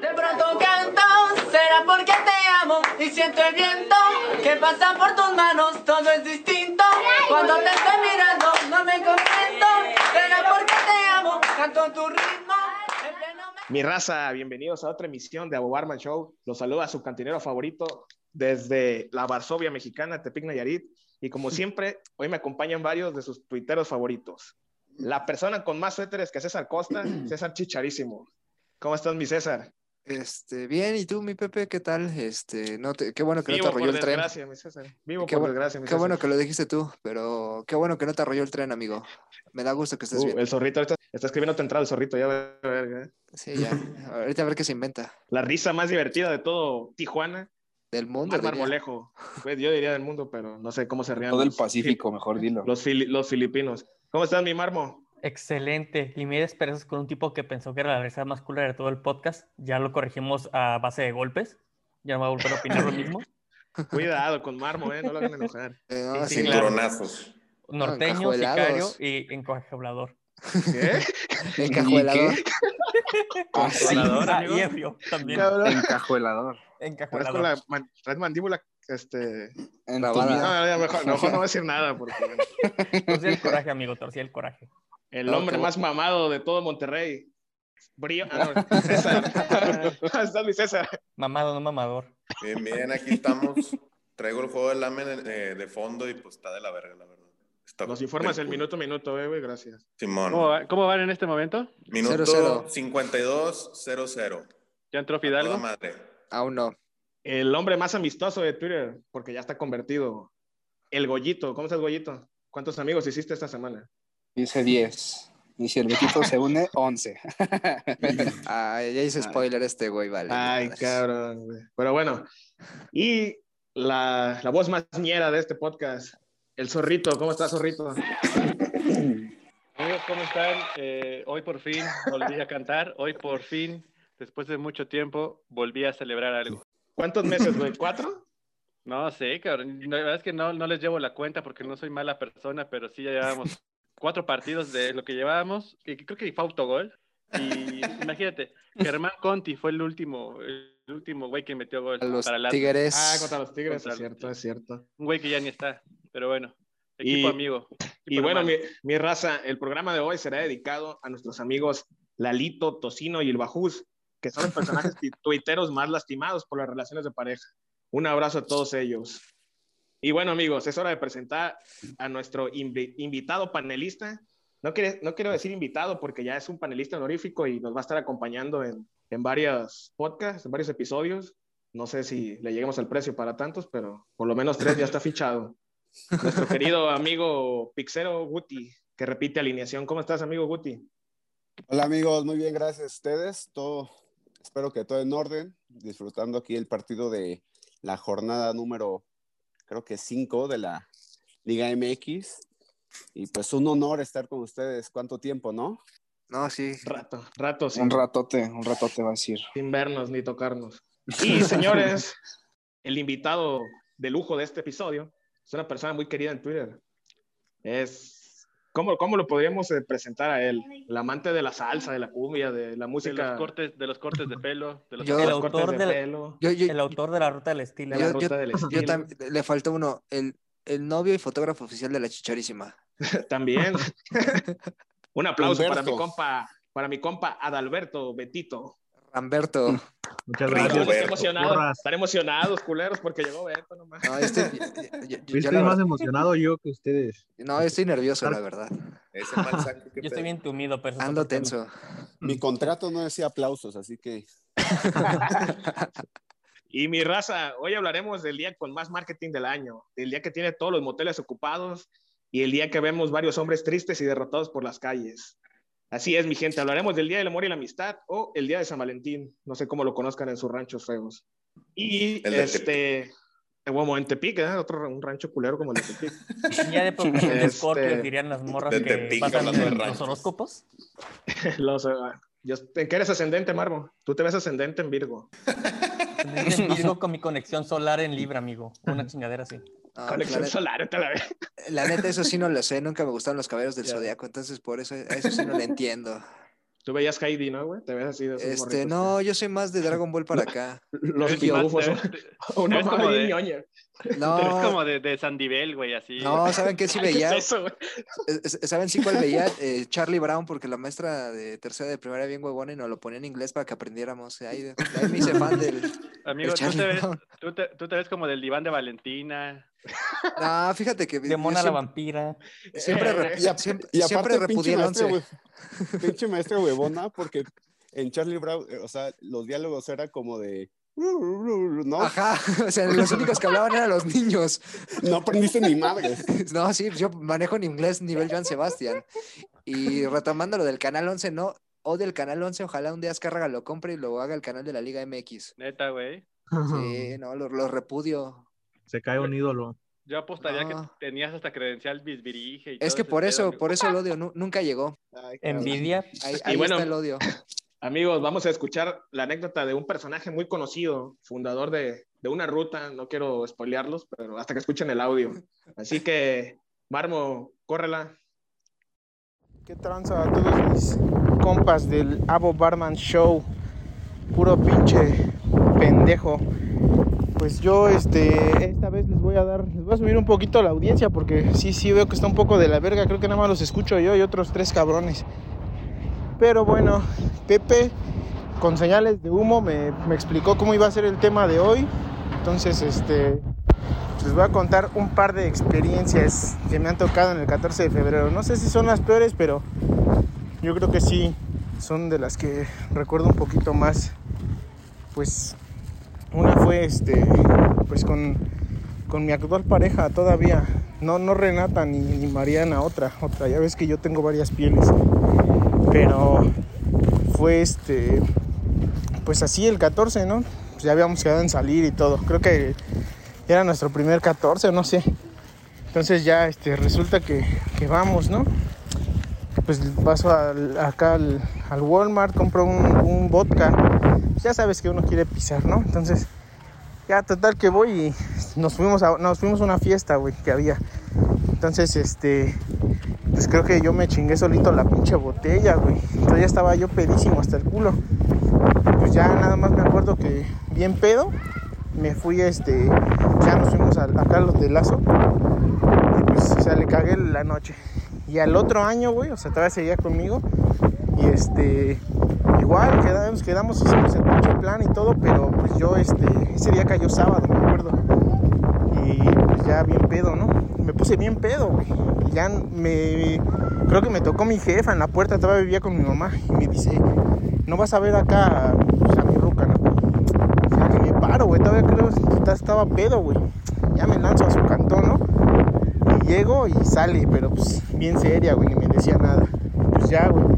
De pronto canto, será porque te amo y siento el viento que pasa por tus manos, todo es distinto. Cuando te estoy mirando, no me contento, será porque te amo, canto tu ritmo. en pleno me- Mi raza, bienvenidos a otra emisión de Abo Barman Show. Los saluda su cantinero favorito desde la Varsovia mexicana, Tepic Nayarit. Y como siempre, hoy me acompañan varios de sus tuiteros favoritos. La persona con más suéteres que César Costa, César Chicharísimo. ¿Cómo estás, mi César? Este, bien, ¿y tú, mi Pepe, qué tal? Este, no te, qué bueno que no te arrolló el tren. mi César. Vivo Qué, por desgracia, mi qué César. bueno que lo dijiste tú, pero qué bueno que no te arrolló el tren, amigo. Me da gusto que estés Uh, bien. el zorrito ahorita está escribiendo tu entrada, el zorrito, ya a ver. ¿eh? Sí, ya. Ahorita a ver qué se inventa. La risa más divertida de todo Tijuana, Del mundo. Mar. Marmolejo. Pues yo diría del mundo, pero no sé cómo se rían. Todo el los- Pacífico, mejor dilo. Los, fili- los filipinos. ¿Cómo estás, mi Marmo? Excelente. Y me esperanzas con un tipo que pensó que era la risa más cool de todo el podcast. Ya lo corregimos a base de golpes. Ya no va a volver a opinar lo mismo. Cuidado con Marmo, ¿eh? No lo hagan enojar. Eh, no, Sí, sí, claro. Cinturonazos. Norteño, sicario y encajuelador. ¿Qué? encajuelador. Ah, sí, Controlador, Ah, amigo. ebrio también. Encajuelador. Traes Encajuelador. la man- traes mandíbula, este... En La bala. No, mejor, mejor no voy a decir nada, porque Torcí el coraje, amigo. Torcí el coraje. El hombre más mamado de todo Monterrey. Brío... Ah, no, César. ¿Cómo estás, mi César? Mamado, no mamador. Bien, bien, aquí estamos. Traigo el juego del lamen eh, de fondo y pues está de la verga, la verdad. Está Nos informas el culo. minuto a minuto, eh, güey, gracias. Simón. ¿Cómo, va- cómo van en este momento? Minuto Cero, cero. 52-0-0. ¿Ya entró A Fidalgo? madre. Aún no. El hombre más amistoso de Twitter, porque ya está convertido. El Gollito. ¿Cómo estás, Gollito? ¿Cuántos amigos hiciste esta semana? Dice 10. Y si el Betito se une, 11. Ah, ya hice spoiler este güey, vale. Ay, cabrón. güey. Pero bueno, y la, la voz más ñera de este podcast, el zorrito. ¿Cómo estás, zorrito? Amigos, ¿cómo están? Eh, hoy por fin volví a cantar. Hoy por fin, después de mucho tiempo, volví a celebrar algo. ¿Cuántos meses, güey? ¿Cuatro? No sé, cabrón. La verdad es que no, no les llevo la cuenta porque no soy mala persona, pero sí ya llevábamos cuatro partidos de lo que llevábamos. Y creo que fue autogol. Y imagínate, Germán Conti fue el último, el último güey que metió gol A los para Atlas. tigres. Ah, contra los Tigres, Contra es los cierto, es cierto. Un güey que ya ni está, pero bueno. Equipo Y- amigo. Y bueno, mi, mi raza, el programa de hoy será dedicado a nuestros amigos Lalito, Tocino y el Bajús, que son los personajes tuiteros más lastimados por las relaciones de pareja. Un abrazo a todos ellos. Y bueno, amigos, es hora de presentar a nuestro invi- invitado panelista. No, quiere- no quiero decir invitado porque ya es un panelista honorífico y nos va a estar acompañando en, en varios podcasts, en varios episodios. No sé si le lleguemos al precio para tantos, pero por lo menos tres ya está fichado nuestro querido amigo Pixero Guti, que repite alineación. ¿Cómo estás, amigo Guti? Hola amigos, muy bien, gracias a ustedes. Todo, espero que todo en orden, disfrutando aquí el partido de la jornada número, creo que 5 de la Liga MX. Y pues un honor estar con ustedes. ¿Cuánto tiempo, no? No, sí. Rato, rato, sin, Un ratote, un ratote va a decir. sin vernos ni tocarnos. Y señores, el invitado de lujo de este episodio es una persona muy querida en Twitter. Es, ¿cómo, cómo lo podríamos eh, presentar a él? El amante de la salsa, de la cumbia, de la de música. los cortes, de los cortes de pelo, de los Yo- de El los cortes autor de pelo, Yo, yo, El autor de la ruta del estilo. de la yo- ruta del yo estilo. le falta uno, el, el novio y fotógrafo oficial de la chicharísima. También. Un aplauso para mi compa, para mi compa Adalberto Betito. Ramberto. Muchas Rico, gracias. Están emocionados, Porras. están emocionados, culeros, porque llegó Beto nomás. No, este, yo, yo- yo- Estoy más emocionado yo que ustedes. no, estoy nervioso, la verdad. Ese mal saco que Yo estoy bien tumido, pero Ando tenso. Mi contrato no decía aplausos, así que Y mi raza, hoy hablaremos del día con más marketing del año, del día que tiene todos los moteles ocupados y el día que vemos varios hombres tristes y derrotados por las calles. Así es, mi gente, hablaremos del Día del Amor y la Amistad o el Día de San Valentín, no sé cómo lo conozcan en sus ranchos feos. Y El de este, bueno, en Tepic, ¿eh? Otro, un rancho culero como el de Tepic. Ya de profesión de Este- Scorpio dirían las morras De que Tepic, pasan de los horóscopos. Los, eh, yo- ¿En qué eres ascendente, Marmo? Tú te ves ascendente en Virgo. En Virgo con mi conexión solar en Libra, amigo. Una chingadera así. No, Conexión la, solar, te la veo. la neta, eso sí no lo sé. Nunca me gustaron los caballeros del Ya. zodiaco, entonces por eso eso sí no le entiendo. Tú veías Heidi, ¿no, güey? Te ves así de esos Este, morritos no, yo soy más de Dragon Ball para acá. Los pitufos. eres- Una eres como madre de- ñoña. No, Eres como de, de Sandivel, güey, así. no, ¿saben qué sí Ay, ¿qué veía? es eso, güey? Eh, eh, ¿Saben sí cuál veía? Eh, Charlie Brown, porque la maestra de tercera de primaria bien huevona y nos lo ponía en inglés para que aprendiéramos. Ahí, de- de ahí me hice fan del, Amigo, del tú te, ves, Brown. tú, te, tú te ves como del diván de Valentina. No, fíjate que De Mona la vampira. siempre, re- Y, a- siempre, y siempre aparte, pinche repudié el maestra, 11. hue- pinche maestra huevona, porque en Charlie Brown, eh, o sea, los diálogos eran como de. ¿No? Ajá, o sea, los únicos que hablaban eran los niños. No aprendiste ni madre. No, sí, yo manejo en inglés nivel Joan Sebastián. Y retomando lo del Canal 11, no, o del Canal 11, ojalá un día Azcárraga lo compre y lo haga el canal de la Liga MX. Neta, güey. Sí, no, lo, lo repudio. Se cae un ídolo. Yo apostaría No. que tenías hasta credencial bisbirige y Es todo que por eso, por eso el odio nu- nunca llegó. Ay. Envidia. Ahí, Y bueno, está el odio. Amigos, vamos a escuchar la anécdota de un personaje muy conocido, fundador de, de una ruta. No quiero spoilearlos, pero hasta que escuchen el audio. Así que, Marmo, córrela. ¿Qué tranza a todos mis compas del Abo Barman Show? Puro pinche pendejo. Pues yo este esta vez les voy a dar, les voy a subir un poquito la audiencia porque sí, sí veo que está un poco de la verga, creo que nada más los escucho yo y otros tres cabrones. Pero bueno, Pepe con señales de humo me, me explicó cómo iba a ser el tema de hoy. Entonces, este les voy a contar un par de experiencias que me han tocado en el 14 de febrero. No sé si son las peores, pero yo creo que sí son de las que recuerdo un poquito más. Pues una fue este pues con, con mi actual pareja todavía. No, no Renata ni, ni Mariana, otra, otra. Ya ves que yo tengo varias pieles. Pero fue este pues así el 14, ¿no? Pues ya habíamos quedado en salir y todo. Creo que era nuestro primer 14, no sé. Entonces ya este, resulta que, que vamos, ¿no? Pues paso acá al, al Walmart, compro un, vodka. Ya sabes que uno quiere pisar, ¿no? Entonces, ya total que voy y nos fuimos nos fuimos a una fiesta, güey, que había. Entonces, este, pues creo que yo me chingué solito la pinche botella, güey. Entonces ya estaba yo pedísimo hasta el culo. Pues ya nada más me acuerdo que bien pedo, me fui este ya nos fuimos a, a los de Lazo. Y pues o sea le cagué la noche. Y al otro año güey o sea todavía seguía conmigo. Y este igual quedamos quedamos hicimos el pinche plan y todo pero pues yo este ese día cayó sábado me acuerdo. Y pues ya bien pedo no me puse bien pedo güey ya me creo que me tocó mi jefa en la puerta todavía vivía con mi mamá y me dice no vas a ver acá pues, a mi ruca no ya que me paro, güey. Todavía creo que estaba pedo, güey. Ya me lanzo a su cantón, ¿no? Y llego y sale, pero pues bien seria, güey. Ni me decía nada. Pues ya, güey.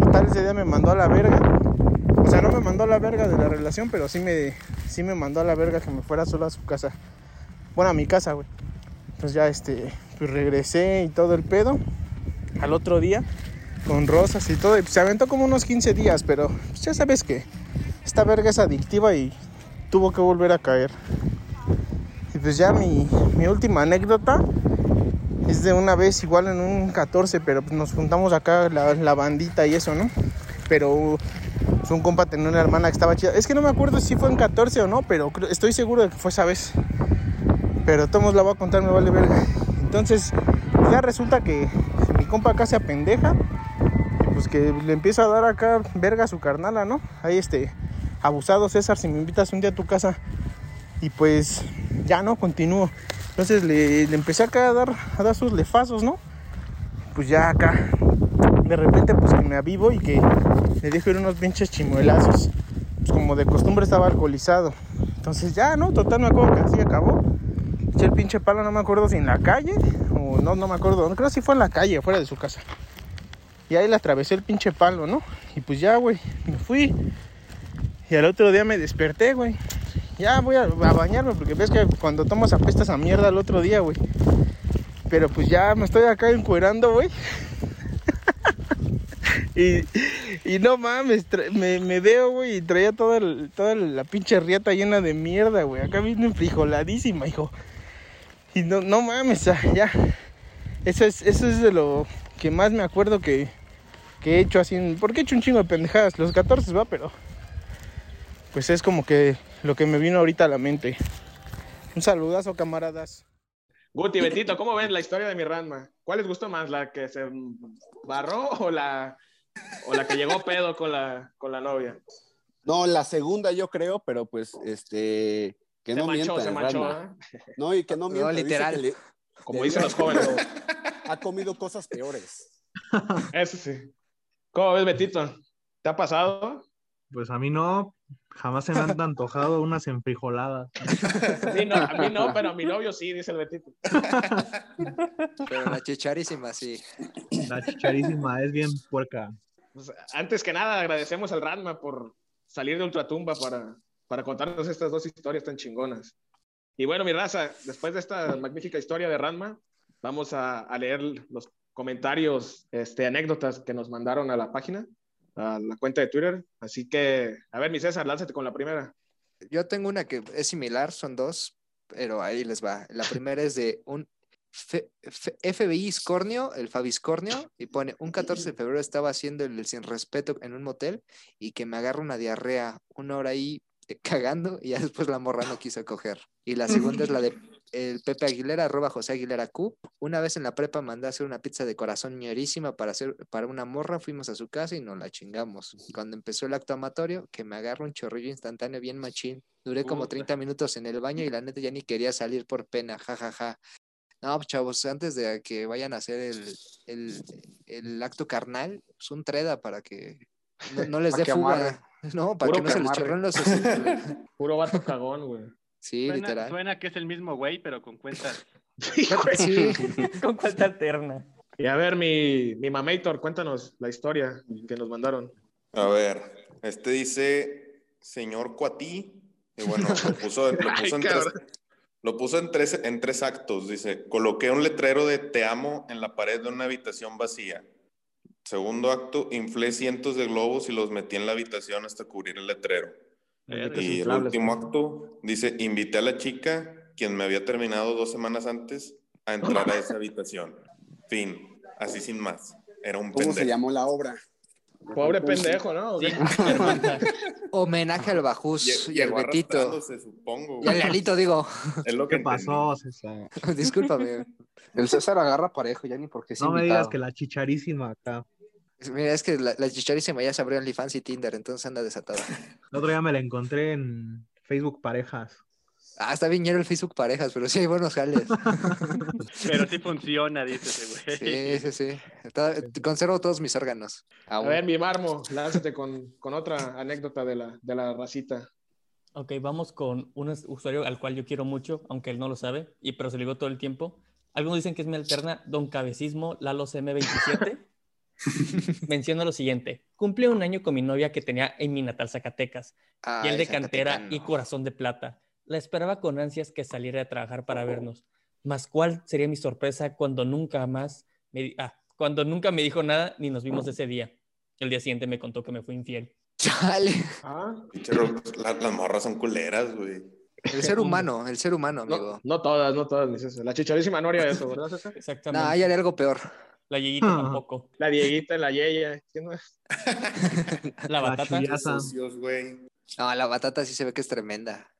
Total, ese día me mandó a la verga. O sea, no me mandó a la verga de la relación, pero sí me, sí me mandó a la verga que me fuera solo a su casa. Bueno, a mi casa, güey. Pues ya, este, pues regresé y todo el pedo. Al otro día, con rosas y todo. Y pues, se aventó como unos 15 días, pero pues, ya sabes que esta verga es adictiva y tuvo que volver a caer. Y pues ya mi, mi última anécdota es de una vez igual en un 14, pero pues nos juntamos acá la, la bandita y eso, ¿no? Pero pues, un compa tenía una hermana que estaba chida. Es que no me acuerdo si fue en 14 o no, pero estoy seguro de que fue esa vez. Pero todos la voy a contar, me vale verga. Entonces, ya resulta que mi compa acá se apendeja. Pues que le empieza a dar acá verga a su carnala, ¿no? Ahí este, abusado César, si me invitas un día a tu casa. Y pues ya no, continúo. Entonces le, le empecé acá a dar, a dar sus lefazos, ¿no? Pues ya acá, de repente pues que me avivo y que le dejo ir unos pinches chimuelazos. Pues como de costumbre estaba alcoholizado. Entonces ya, ¿no? Total me acuerdo que así acabó. Eché el pinche palo, no me acuerdo si en la calle o no, no me acuerdo. Creo si fue en la calle, fuera de su casa. Y ahí le atravesé el pinche palo, ¿no? Y pues ya, güey, me fui. Y al otro día me desperté, güey. Ya voy a, a bañarme porque ves que cuando tomas apestas a mierda el otro día, güey. Pero pues ya me estoy acá encuerando, güey. y, y no mames, me, veo, güey, y traía toda, la pinche riata llena de mierda, güey. Acá vino enfrijoladísima, hijo. Y no, no mames, ah, ya. Eso es, eso es de lo que más me acuerdo que, que he hecho así, porque he hecho un chingo de pendejadas, los 14 va, pero pues es como que lo que me vino ahorita a la mente. Un saludazo, camaradas. Guti, Betito, ¿cómo ven la historia de mi Ranma? ¿Cuál les gustó más, la que se barró o la, o la que llegó pedo con la, con la novia? No, la segunda yo creo, pero pues este que Se no manchó, mienta se manchó. ¿eh? No, y que no mienta. dice literal. le- Como dicen los jóvenes. Ha comido cosas peores. Eso sí. ¿Cómo ves, Betito? ¿Te ha pasado? Pues a mí no, jamás se me han antojado unas enfrijoladas. A mí no, a mí no, pero a mi novio sí, dice el Betito. Pero la chicharísima, sí. La chicharísima es bien puerca. Pues, antes que nada, agradecemos al Ranma por salir de Ultratumba para, para contarnos estas dos historias tan chingonas. Y bueno, mi raza, después de esta magnífica historia de Ranma, vamos a, leer los comentarios, este, anécdotas que nos mandaron a la página, a la cuenta de Twitter. Así que, a ver, mi César, lánzate con la primera. Yo tengo una que es similar, son dos, pero ahí les va. La primera es de un FBI Scornio, el Fabiscornio, y pone, un 14 de febrero estaba haciendo el sin respeto en un motel y que me agarra una diarrea, una hora ahí cagando y ya después la morra no quiso coger. Y la segunda es la de el Pepe Aguilera, arroba José Aguilera Q. Una vez en la prepa mandé a hacer una pizza de corazón ñerísima para hacer para una morra, fuimos a su casa y nos la chingamos. Cuando empezó el acto amatorio, que me agarra un chorrillo instantáneo bien machín. Duré como Puta. 30 minutos en el baño y la neta ya ni quería salir por pena, jajaja. No, pues, chavos, antes de que vayan a hacer el, el, el acto carnal, pues un treda para que no, no les dé fuga. No, para Puro que no se que les chorren los. Puro vato cagón, güey. Sí, Suena, literal. suena que es el mismo güey, pero con cuentas. Sí, Con cuenta alterna. Y a ver, mi, mi mamator, cuéntanos la historia que nos mandaron. A ver, este dice señor Cuatí. Y bueno, lo puso, lo puso en, tres, lo puso en, tres, en tres actos. Dice, coloqué un letrero de te amo en la pared de una habitación vacía. Segundo acto, inflé cientos de globos y los metí en la habitación hasta cubrir el letrero. Y el último acto dice, invité a la chica, quien me había terminado dos semanas antes, a entrar a esa habitación. Fin, así sin más. Era un ¿Cómo se llamó la obra? Pobre pendejo, ¿no? Homenaje al Bajús Lle- y al Betito. supongo. Y al Lalito, digo. Es lo que ¿Qué pasó, César? Discúlpame. El César agarra parejo, ya ni porque sí. No me digas que la chicharísima acá. Mira, es que la, la chicharísima ya se abrió OnlyFans y Tinder, entonces anda desatada. El otro día me la encontré en Facebook Parejas. Ah, está bien el Facebook parejas, pero sí hay buenos jales. Pero sí funciona, dice ese güey. Sí, sí, sí. Está- conservo todos mis órganos. A ver, mi Marmo, lánzate con, con otra anécdota de la, de la racita. Ok, vamos con un us- usuario al cual yo quiero mucho, aunque él no lo sabe, y pero se lo digo todo el tiempo. Algunos dicen que es mi alterna, Don Cabecismo, Lalo CM27. Menciona lo siguiente. Cumplí un año con mi novia que tenía en mi natal Zacatecas, Ay, piel de cantera y corazón de plata. La esperaba con ansias que saliera a trabajar para vernos. Mas cuál sería mi sorpresa cuando nunca más me ah, cuando nunca me dijo nada ni nos vimos ese día. El día siguiente me contó que me fue infiel. Chale. Ah, la- las morras son culeras, güey. El ser humano, el ser humano, amigo. no, no todas, no todas, César. La chicharísima no haría eso, ¿verdad, César? Exactamente. No, hay algo peor. La Yeguita tampoco. La Dieguita, la Yeya. ¿quién no es? La La batata. güey. No, la batata sí se ve que es tremenda.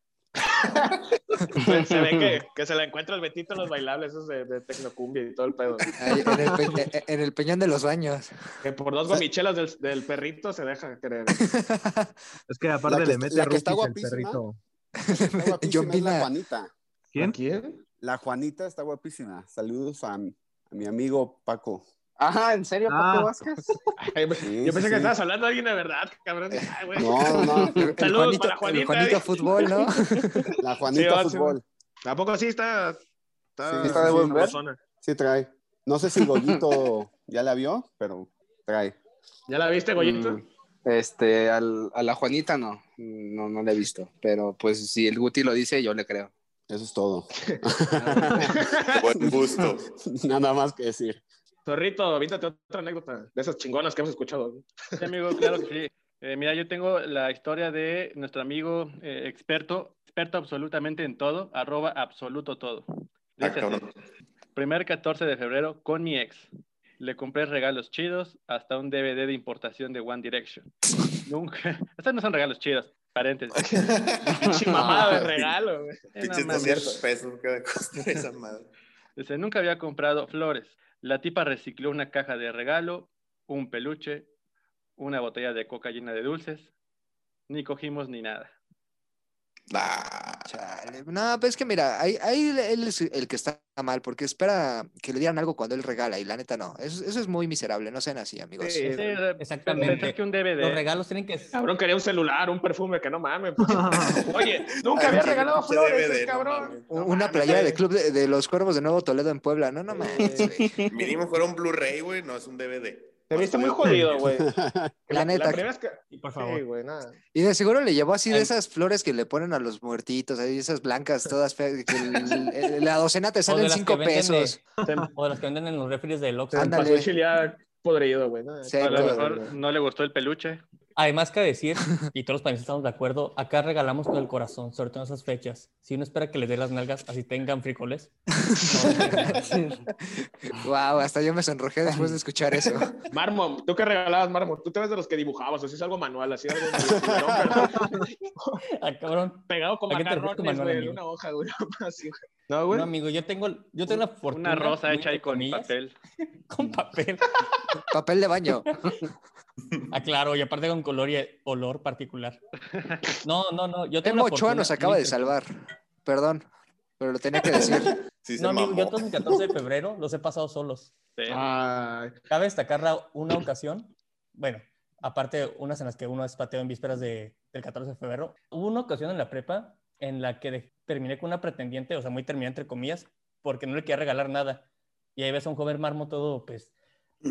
Se, se ve que, que se la encuentra el Betito en los bailables esos de, de Tecnocumbia y todo el pedo. Ahí, en, el pe- eh, en el peñón de los baños. Que por dos gomichelas del, del perrito se deja querer. Es que aparte La que- le mete la que está el perrito. Está guapísima, es la. Juanita. ¿Quién? ¿Quién? La Juanita está guapísima. Saludos a, a mi amigo Paco. Ajá, ¿en serio, Ah. Paco Vázquez? Ay, Sí, yo sí, pensé que estabas hablando de alguien de verdad, cabrón. Ay, güey. No, no, El, Saludos Juanito, para el Juanita, Juanito ¿eh? Fútbol, ¿no? la Juanita sí, Fútbol. ¿A poco sí está? Sí, está de buen ver. Sí trae. No sé si Goyito ya la vio, pero trae. ¿Ya la viste, Goyito? Mm, Este, al- a la Juanita no, no, no la he visto, pero pues si el Guti lo dice, yo le creo. Eso es todo. Buen gusto. Nada más que decir. Zorrito, víntate otra anécdota de esas chingonas que hemos escuchado. Sí, amigo, claro que sí. Eh, mira, yo tengo la historia de nuestro amigo eh, experto, experto absolutamente en todo, arroba absoluto todo. Ah, Dice así, primer 14 de febrero con mi ex. Le compré regalos chidos, hasta un DVD de importación de One Direction. Nunca. Estos no son regalos chidos. Paréntesis. Pinche mamada de regalo, güey. Pinches mames. 200 pesos cosa de esa madre. Dice, nunca había comprado flores. La tipa recicló una caja de regalo, un peluche, una botella de coca llena de dulces. Ni cogimos ni nada. Nah. Chale. No, pues es que mira, ahí, ahí él es el que está mal, porque espera que le dieran algo cuando él regala, y la neta no. Eso, eso es muy miserable, no sean así, amigos. Sí, Sí, Exactamente. que un DVD. Los regalos tienen que Cabrón quería un celular, un perfume, que no mames. pues. Oye, nunca había regalado flores, DVD, el no cabrón. Una playera de club de, de los cuervos de Nuevo Toledo en Puebla, no, no mames. Mínimo fuera un Blu-ray, güey, no es un DVD. Te viste muy jodido, güey. La neta. primera vez que... Y por Sí, favor. güey, nada. Y de seguro le llevó así de esas flores que le ponen a los muertitos, ahí esas blancas todas feas, que el- el- la docena te sale en las que cinco de- pesos. O las que venden en los refres del Oxxo. Ándale. Podrido, güey. ¿no? Sí, A lo mejor no le gustó el peluche. Además, que decir, y todos los países estamos de acuerdo, acá regalamos con el corazón, sobre todo en esas fechas. Si uno espera que les dé las nalgas, así tengan frijoles. Wow, hasta yo me sonrojé después de escuchar eso. Marmo, ¿tú qué regalabas, Marmo? Tú te ves de los que dibujabas, o si es algo manual, así algo medio culerón, pero Ah, cabrón. pegado con ¿A qué te refieres con macarrones, manual, güey, en amigo? una hoja, güey. así, güey. No, güey. No, amigo, yo tengo, yo tengo la fortuna. Una rosa hecha ahí con comillas, papel. Con papel. Papel de baño. Ah, claro, y aparte con color y olor particular. No, no, no. Yo tengo la fortuna nos acaba de salvar. Perdón, pero lo tenía que decir. Sí No, amigo, mamó. yo todos mis 14 de febrero los he pasado solos. Sí. Ay, Cabe destacar una ocasión, bueno, aparte unas en las que uno es pateo en vísperas de, del 14 de febrero, hubo una ocasión en la prepa en la que de- terminé con una pretendiente, o sea, muy terminada entre comillas, porque no le quería regalar nada. Y ahí ves a un joven marmo todo, pues,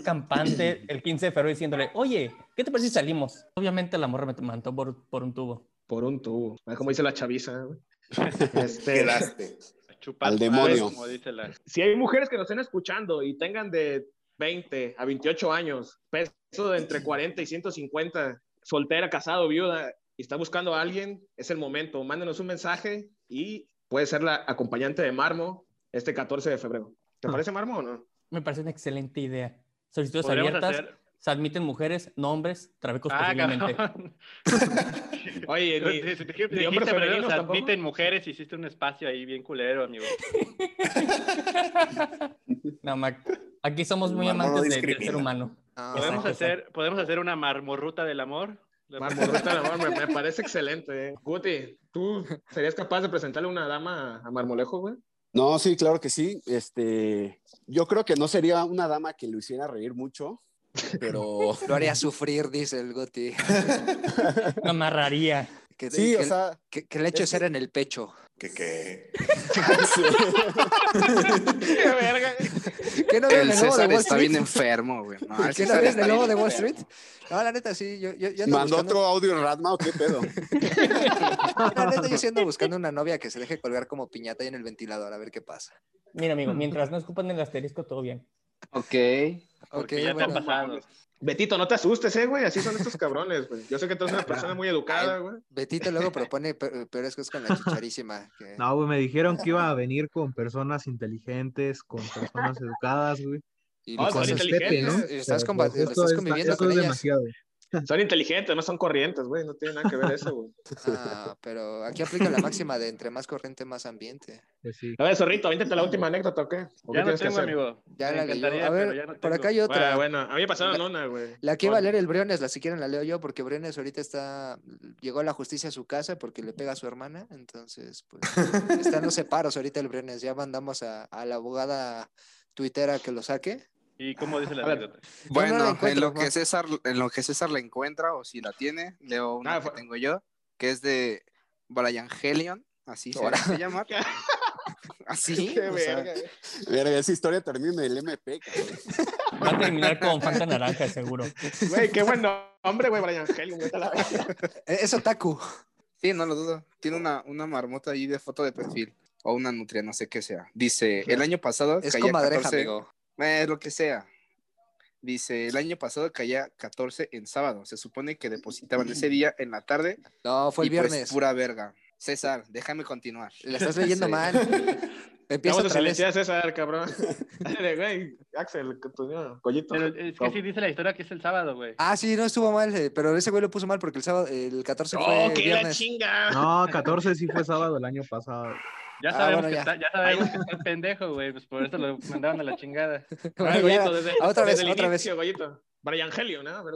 campante el 15 de febrero diciéndole, oye, ¿qué te parece si salimos? Obviamente la morra me mandó por, por un tubo. por un tubo. Ah, Como dice la chaviza. Este, Quedaste. Chupar Al demonio. Como dice la... si hay mujeres que nos estén escuchando y tengan de 20 a 28 años, peso de entre 40 y 150, soltera, casado, viuda, y está buscando a alguien, es el momento. Mándenos un mensaje y puede ser la acompañante de Marmo este 14 de febrero. ¿Te Ah. parece Marmo o no? Me parece una excelente idea. Solicitudes abiertas, hacer... se admiten mujeres, no hombres, trabecos Ah, posiblemente. Oye, ni- Si- si te dijiste ni hombres pero femeninos se tampoco. admiten mujeres, hiciste un espacio ahí bien culero, amigo. No, Mac, aquí somos muy no amantes de- del ser humano. No, ¿Podemos hacer, ¿Podemos hacer una marmorruta del amor? La- Amor, me, me parece excelente. eh. Guti, ¿tú serías capaz de presentarle una dama a Marmolejo, güey? No, sí, claro que sí. Este, yo creo que no sería una dama que lo hiciera reír mucho, pero Lo haría sufrir, dice el Guti. Me amarraría. Que, sí, que- o sea, que, que le eche es cera en el pecho. ¿Qué qué? ¡Qué verga! ¿Qué no El de César está bien enfermo, güey. No, el ¿Qué no César está el lobo de Wall. Street? No, la neta, sí. Yo, yo, yo ando mandó buscando, otro audio en Radma o qué pedo. la neta, yo sí ando buscando una novia que se deje colgar como piñata ahí en el ventilador, a ver qué pasa. Mira, amigo, mientras no escupan el asterisco, todo bien. Ok. Ok, Porque ya bueno. te ha pasado. Betito, no te asustes, eh, güey. Así son estos cabrones, güey. Yo sé que tú eres una persona muy educada, güey. Betito luego propone pe- peores cosas con la chicharísima. que- No, güey, me dijeron que iba a venir con personas inteligentes, con personas educadas, güey. y son cosas- inteligentes, ¿no? Estás, pues, estás es- conviviendo esto con es ellas. demasiado. Son inteligentes, no son corrientes, güey. No tiene nada que ver eso, güey. Ah, pero aquí aplica la máxima de entre más corriente, más ambiente. Pues sí. A ver, zorrito, avéntate la última anécdota, ¿o qué? ¿O qué Ya no tienes que tengo, hacer? amigo. Ya Me la encantaría, A ver, ya no por acá hay otra. Bueno, bueno, a mí me pasaron una, güey. La que iba a leer el Briones, la si quieren la leo yo, porque Briones ahorita está, llegó a la justicia a su casa porque le pega a su hermana, entonces, pues, está en los separos ahorita el Briones, ya mandamos a, a la abogada tuitera que lo saque. ¿Y cómo dice la anécdota? Bueno, la en, lo que. César, en lo que César la encuentra, o si la tiene, leo una Ah, que tengo yo, que es de Brian Helion, así se Ahora. hace llamar. Así, Qué sea, verga, güey. Verga, esa historia termina en el MP, cabrón. Va a terminar con Fanta Naranja, seguro. Güey, qué buen nombre, güey, Brian. Eh, Es otaku. sí, no lo dudo. Tiene una, una marmota ahí de foto de perfil, o una nutria, no sé qué sea. Dice, el año pasado Es caía comadreja, 14, amigo. Eh, lo que sea. Dice, el año pasado caía 14 en sábado. Se supone que depositaban ese día en la tarde. No, fue el y pues, viernes. pura verga. César, déjame continuar. La estás leyendo Sí. mal. Empieza Vamos a otra vez. silenciar a César, cabrón. Dale, güey, Axel, tu no, collito. Pero es que sí dice la historia que es el sábado, güey. Ah, sí, no estuvo mal, eh, pero ese güey lo puso mal porque el sábado, el 14 ¡Oh, fue que la viernes. chinga! No, 14 sí fue sábado el año pasado. Ya Ah, sabemos, bueno, que, ya. Está, ya sabemos que está el pendejo, güey. Pues por eso lo mandaron a la chingada. Ay, desde, otra vez, desde el otra vez. Goyito. Brian Helio, ¿no? A ver.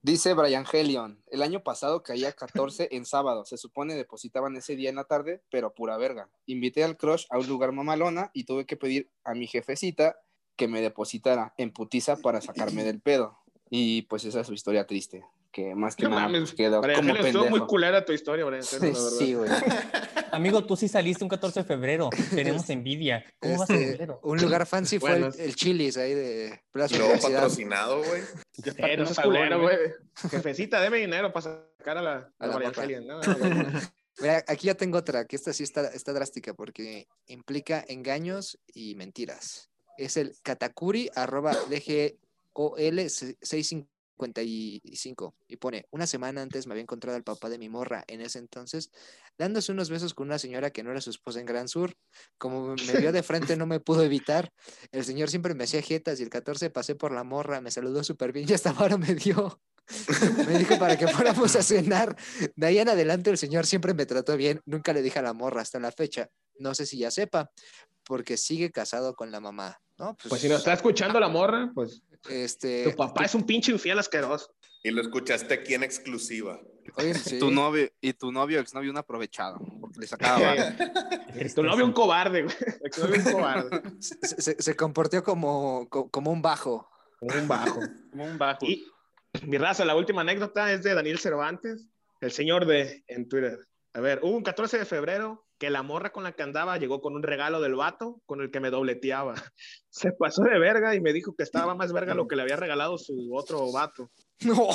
Dice Brian Helion, el año pasado caía 14 en sábado, se supone depositaban ese día en la tarde, pero pura verga. Invité al crush a un lugar mamalona y tuve que pedir a mi jefecita que me depositara en putiza para sacarme del pedo. Y pues esa es su historia triste, que más que nada mames, pues, quedó como pendejo. Estuvo muy culera tu historia, Brian. Sí, güey. Amigo, tú sí saliste un 14 de febrero. Tenemos este, envidia. ¿Cómo vas a este, febrero? Un lugar fancy fue el, el, Chili's ahí de Plaza y patrocinado, güey. Pero es güey. Jefecita, deme dinero para sacar a la, a la ¿no? Mira, aquí ya tengo otra, que esta sí está, está drástica porque implica engaños y mentiras. Es el katakuri arroba dgol650 55 y pone, una semana antes me había encontrado al papá de mi morra en ese entonces, dándose unos besos con una señora que no era su esposa en Gran Sur. Como me vio de frente no me pudo evitar. El señor siempre me hacía jetas y el 14 pasé por la morra, me saludó súper bien y hasta ahora me dio. Me dijo para que fuéramos a cenar. De ahí en adelante el señor siempre me trató bien, nunca le dije a la morra hasta la fecha. No sé si ya sepa, porque sigue casado con la mamá. ¿no? Pues si nos está escuchando la morra, pues este, tu papá es un pinche infiel asqueroso. Y lo escuchaste aquí en exclusiva. oye, sí. Tu novio y tu novio, exnovio, un aprovechado, porque le sacaba. Tu novio un cobarde, güey. Tu novio un cobarde. se, se- se comportó como, co- como un bajo. Un bajo. Como un bajo. Y mi raza, la última anécdota es de Daniel Cervantes, el señor de en Twitter. A ver, hubo un 14 de febrero que la morra con la que andaba llegó con un regalo del vato con el que me dobleteaba. Se pasó de verga y me dijo que estaba más verga lo que le había regalado su otro vato. No.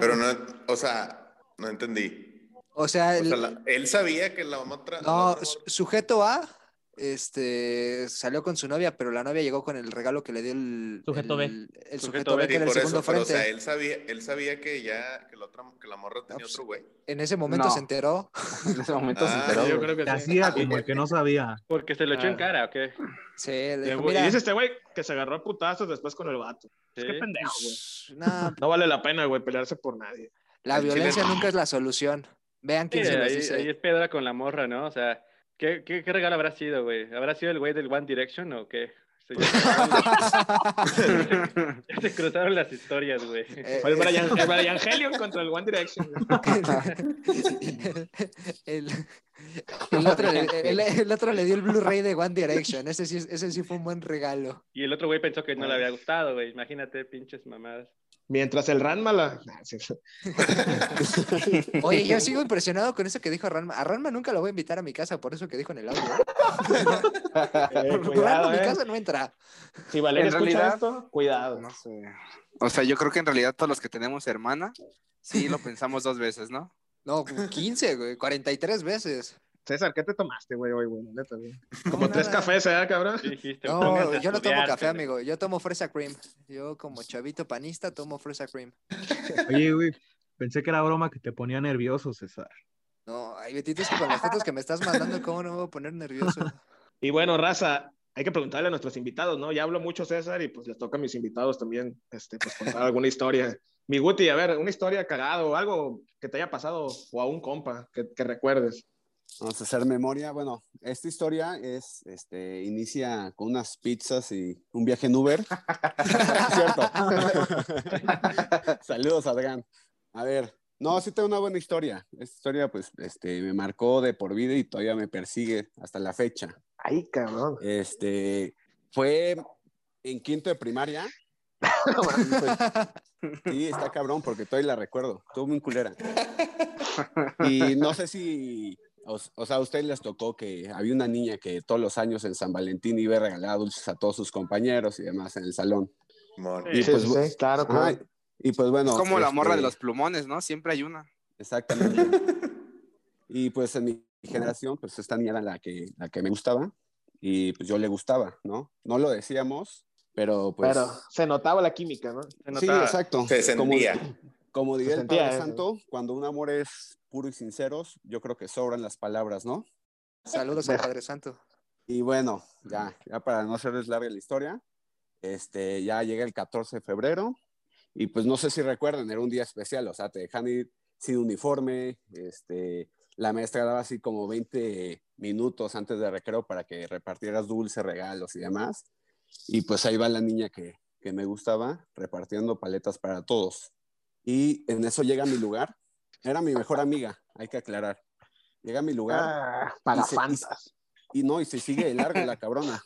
Pero no, o sea, no entendí. O sea, O el- sea, la- él sabía que la otra. la no, sujeto A este, salió con su novia, pero la novia llegó con el regalo que le dio el Sujeto B. el, el Sujeto sujeto B, que Sí, era el por segundo eso, pero, o frente. sea, él sabía, él sabía que ya, que la otra, que la morra tenía pues, otro güey. En ese momento No. se enteró. En ese momento se Ah, enteró. yo creo que Se sí. hacía como el que no sabía. Porque se lo echó en Ah. cara, ¿o qué? Sí, le Y dijo, mira, dice este güey que se agarró a putazos después con el vato. Es Sí. que pendejo, güey. nah, No vale la pena, güey, pelearse por nadie. la chile violencia no. nunca es la solución. Vean Sí, quién se los ahí, dice. ahí es pedra con la morra, ¿no? O sea, ¿qué, qué, qué regalo habrá sido, güey? ¿Habrá sido el güey del One Direction o qué? Se, ya se cruzaron las historias, güey. Eh, Fue el Brian, el Brian Helion contra el One Direction. el, el otro, el otro le dio el Blu-ray de One Direction. Ese sí, ese sí fue un buen regalo. Y el otro güey pensó que no le había gustado, güey. Imagínate, pinches mamadas. Mientras el Ranma la... Sí. Oye, yo sigo impresionado con eso que dijo Ranma. A Ranma nunca lo voy a invitar a mi casa por eso que dijo en el audio. Eh, Ranma cuidado, a mi eh. casa no entra. Si Valeria En escucha realidad- esto, cuidado. No sé. O sea, yo creo que en realidad todos los que tenemos hermana, sí lo pensamos dos veces, ¿no? No, 15, güey, 43 veces. César, ¿qué te tomaste, güey, hoy, güey? No, Como tres nada. cafés, ¿eh, cabrón? ¿Qué dijiste? No, yo no tomo café, amigo. Yo tomo fresa cream. Yo como chavito panista tomo fresa cream. Oye, güey, pensé que era broma que te ponía nervioso, César. No, ay, Betito, es que con las fotos que me estás mandando, ¿cómo no me voy a poner nervioso? Y bueno, raza, hay que preguntarle a nuestros invitados, ¿no? Ya hablo mucho César y pues les toca a mis invitados también, este, pues contar alguna historia. Mi Guti, a ver, una historia cagada o algo que te haya pasado o a un compa que, que recuerdes. Vamos a hacer memoria. Bueno, esta historia es, este, inicia con unas pizzas y un viaje en Uber. Cierto. Saludos, Adrián. A ver, no, sí tengo una buena historia. Esta historia, pues, este, me marcó de por vida y todavía me persigue hasta la fecha. Ay, cabrón. Este, fue en quinto de primaria. Sí, está cabrón porque todavía la recuerdo. Estuvo muy culera. Y no sé si, o, o sea, a ustedes les tocó que había una niña que todos los años en San Valentín iba a regalar dulces a todos sus compañeros y demás en el salón. Mon. Y Sí, pues, sí, sí, claro, ajá, claro. y pues bueno. Es como la morra de este, los plumones, ¿no? Siempre hay una. Exactamente. y pues en mi generación, pues esta niña era la que, la que me gustaba y pues yo le gustaba, ¿no? No lo decíamos, pero pues... Pero se notaba la química, ¿no? Se Sí, notaba. exacto. Se Como, sentía. como diría Se el sentía Padre eso. Santo, cuando un amor es puro y sincero, yo creo que sobran las palabras, ¿no? Saludos al Padre Santo. Y bueno, ya, ya para no hacerles larga la historia, este, ya llega el 14 de febrero y pues no sé si recuerdan, era un día especial, o sea, te dejan ir sin uniforme, este, la maestra daba así como 20 minutos antes de recreo para que repartieras dulces, regalos y demás. Y pues ahí va la niña que, que me gustaba repartiendo paletas para todos. Y en eso llega a mi lugar. Era mi mejor amiga, hay que aclarar. Llega a mi lugar. Ah, para y se- y- no, y se sigue de largo la cabrona.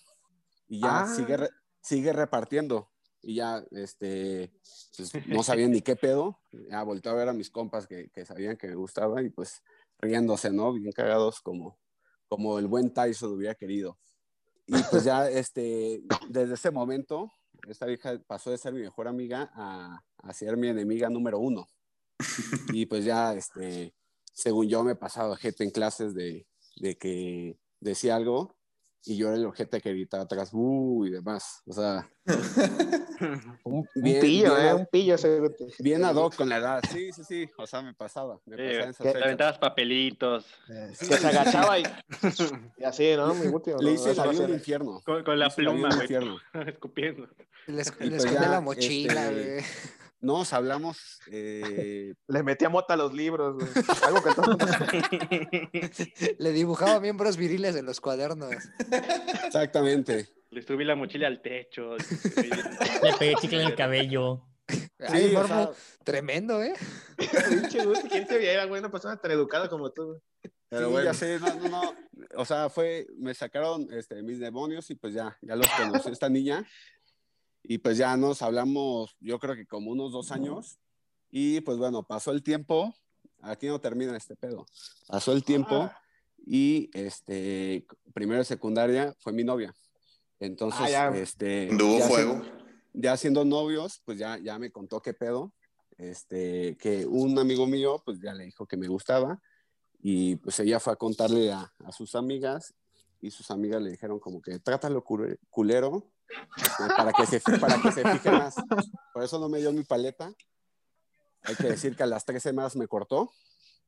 Y ya Ah. sigue, re- sigue repartiendo. Y ya, este, pues, no sabían ni qué pedo. Ya volteé a ver a mis compas que, que sabían que me gustaba y pues riéndose, ¿no? Bien cagados como, como el buen Tyson hubiera querido. Y pues ya, este, desde ese momento, esta hija pasó de ser mi mejor amiga a, a ser mi enemiga número uno. Y pues ya, este, según yo me pasaba ojete en clases de, de que decía algo y yo era el ojete que gritaba atrás, "Uh", y demás. O sea, Un, un pillo, bien, ¿eh? Un pillo bien ad hoc con la edad. Sí, sí, sí. O sea, me pasaba. Me Sí, pasaba en esas te aventabas papelitos. Sí, Que se agachaba y, y así, ¿no? Mi último. Le hice vida sé. un infierno. Con, con la Le pluma, güey. infierno. Escupiendo. Les pues escondí la mochila, este, güey. Nos hablamos. eh, Le metía mota a los libros, güey. Algo que todo Le dibujaba miembros viriles en los cuadernos. exactamente. Le subí la mochila al techo. Le pegué chicle en el cabello. Ay, Sí, o sea, tremendo, ¿eh? Pinche ¿Quién te viera, güey? Una persona tan educada como tú. Pero sí, bueno. ya sé, no, no, no. O sea, fue, me sacaron este, mis demonios y pues ya, ya los conocí esta niña. Y pues ya nos hablamos, yo creo que como unos dos años. Y pues bueno, pasó el tiempo. Aquí no termina este pedo. Pasó el tiempo Ah. y este, primero de secundaria fue mi novia. Entonces, Ah, ya. este. ¿Donde hubo ya si- fuego? ya siendo novios, pues ya, ya me contó qué pedo. Este, que un amigo mío, pues ya le dijo que me gustaba. Y pues ella fue a contarle a, a sus amigas. Y sus amigas le dijeron como que trátalo culero para que, se, para que se fije más. Por eso no me dio mi paleta. Hay que decir que a las tres semanas me cortó.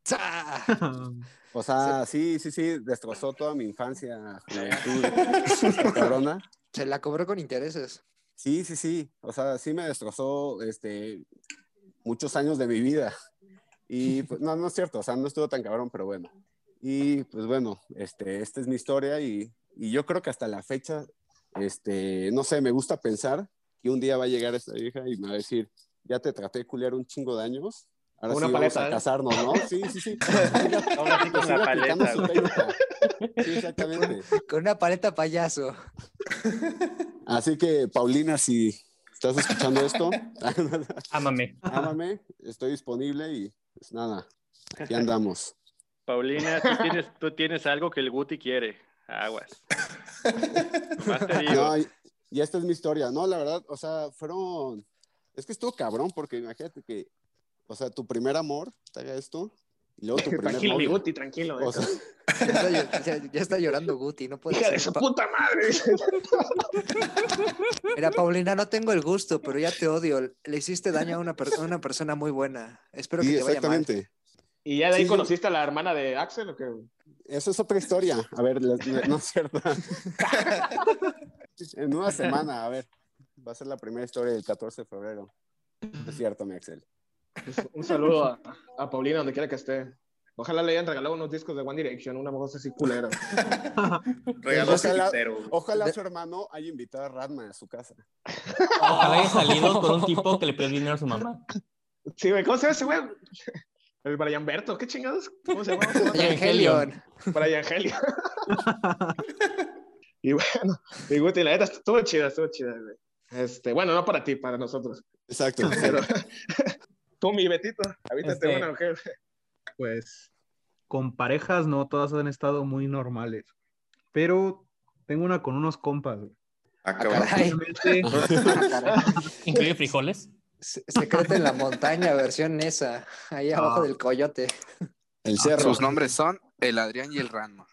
O sea, sí, sí, sí, destrozó toda mi infancia, juventud, cabrona. Se la cobró con intereses. Sí, sí, sí. O sea, sí me destrozó este, muchos años de mi vida. Y pues, no, no es cierto, o sea, no estuvo tan cabrón, pero bueno. Y pues bueno, este, esta es mi historia y, y yo creo que hasta la fecha, este, no sé, me gusta pensar que un día va a llegar esta hija y me va a decir, ya te traté de culiar un chingo de años, ahora Una sí paleta, vamos a ¿eh? casarnos, ¿no? Sí, sí, sí. Ahora sí con aplicando paleta. Sí, exactamente. Con una paleta payaso. Así que, Paulina, si estás escuchando esto, Ámame. ámame, estoy disponible y pues nada, aquí andamos. Paulina, tú tienes, tú tienes algo que el Guti quiere. Aguas. No, y, y esta es mi historia. No, la verdad, o sea, fueron. Es que estuvo cabrón, porque imagínate que, o sea, tu primer amor te haga esto, y luego tu primer Tranquilo, mi. Guti, tranquilo. eh. O sea, Ya está, llo- ya- ya está llorando Guti, no puede Hija ser. de su puta madre. Mira, Paulina, no tengo el gusto, pero ya te odio. Le hiciste daño a una, per- una persona muy buena. Espero que te vaya mal. exactamente. ¿Y ya de ahí Sí, conociste a la hermana de Axel o qué? Eso es otra historia. A ver, la- la- no es cierto. en una semana, a ver. Va a ser la primera historia del 14 de febrero. Es cierto, mi Axel. Pues, un saludo a, a Paulina, donde quiera que esté. Ojalá le hayan regalado unos discos de One Direction, una voz así culera. Regaló Ojalá-. Ojalá su hermano haya invitado a Radman a su casa. Ojalá haya salido con un tipo que le pidió dinero a su mamá. Sí, güey, ¿cómo se llama ese güey? El Brian Berto, ¿qué chingados? ¿Cómo se llama? Evangelion. Brian Helio. y bueno, y Guti, la neta, estuvo chida, estuvo chida, güey. Este, bueno, no para ti, para nosotros. Exacto. Pero tú, mi Betito, avítate Este- una mujer. Pues con parejas no, todas han estado muy normales. Pero tengo una con unos compas. güey. Ah. Caray, Obviamente, ¿Incluye frijoles? Se- secreto en la montaña, versión esa, ahí abajo Ah. del coyote. El cerro. Sus nombres son el Adrián y el Ranma.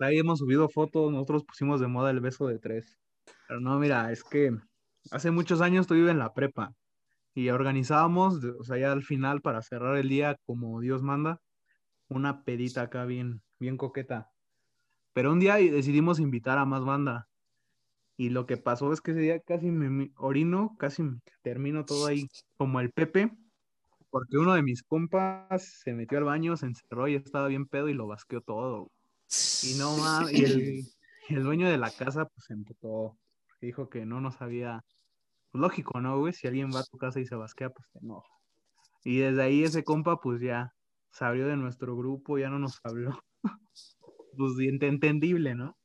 ahí hemos subido fotos, nosotros pusimos de moda el beso de tres. Pero no, mira, es que hace muchos años tú vives en la prepa y organizábamos, o sea, ya al final para cerrar el día como Dios manda, una pedita acá bien, bien coqueta. Pero un día decidimos invitar a más banda. Y lo que pasó es que ese día casi me orino, casi me termino todo ahí como el Pepe, porque uno de mis compas se metió al baño, se encerró y estaba bien pedo y lo basqueó todo. Y no mames, y el, dueño de la casa pues se emputó, dijo que no nos había, pues, lógico, ¿no, güey? Si alguien va a tu casa y se basquea, pues te enoja. Y desde ahí ese compa pues ya se abrió de nuestro grupo, ya no nos habló. Pues ent- entendible, ¿no?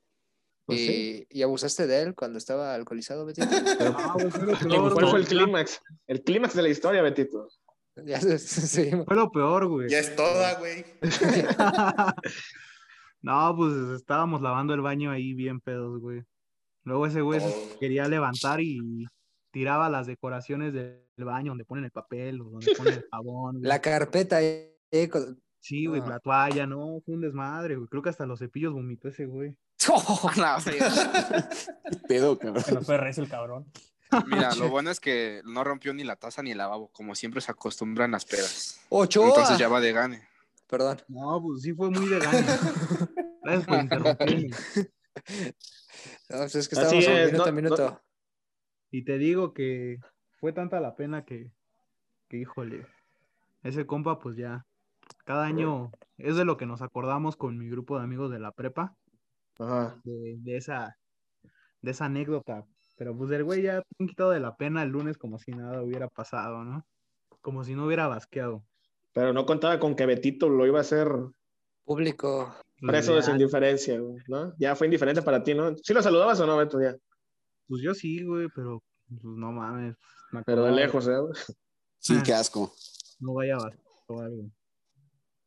Pues sí. ¿Y, abusaste de él cuando estaba alcoholizado, Betito? No, güey, fue lo ¿Cuál fue el clímax? El clímax de la historia, Betito. Ya se- sí, Fue lo peor, güey. Ya es toda, güey. No, pues estábamos lavando el baño ahí bien pedos, güey. Luego ese güey se Todo. quería levantar y tiraba las decoraciones del baño donde ponen el papel o donde ponen el jabón. güey. La carpeta, eh, con- Sí, güey, Ah. la toalla, no, fue un desmadre, güey. Creo que hasta los cepillos vomitó ese güey. No, sí. ¿Qué pedo, cabrón? Se nos fue el cabrón. Mira, lo bueno es que no rompió ni la taza ni el lavabo, como siempre se acostumbran las pedas. ¡Ochoa! Entonces ya va de gane. Perdón. No, pues sí fue muy de gaño. Gracias por interrumpirme. No, pues es que estábamos a es, minuto no- a minuto. Y te digo que fue tanta la pena que, que híjole, ese compa pues ya, cada año es de lo que nos acordamos con mi grupo de amigos de la prepa, Ajá. de, de esa, de esa anécdota. Pero pues el güey ya un quitado de la pena el lunes como si nada hubiera pasado, ¿no? Como si no hubiera basqueado. Pero no contaba con que Betito lo iba a hacer Público. Preso de su indiferencia, güey, ¿no? Ya fue indiferente para ti, ¿no? ¿Sí lo saludabas o no, Beto? Ya. Pues yo sí, güey, pero pues, no mames. me Pero de lejos, ¿eh? güey? Sí, qué asco. No vaya a basquear o algo.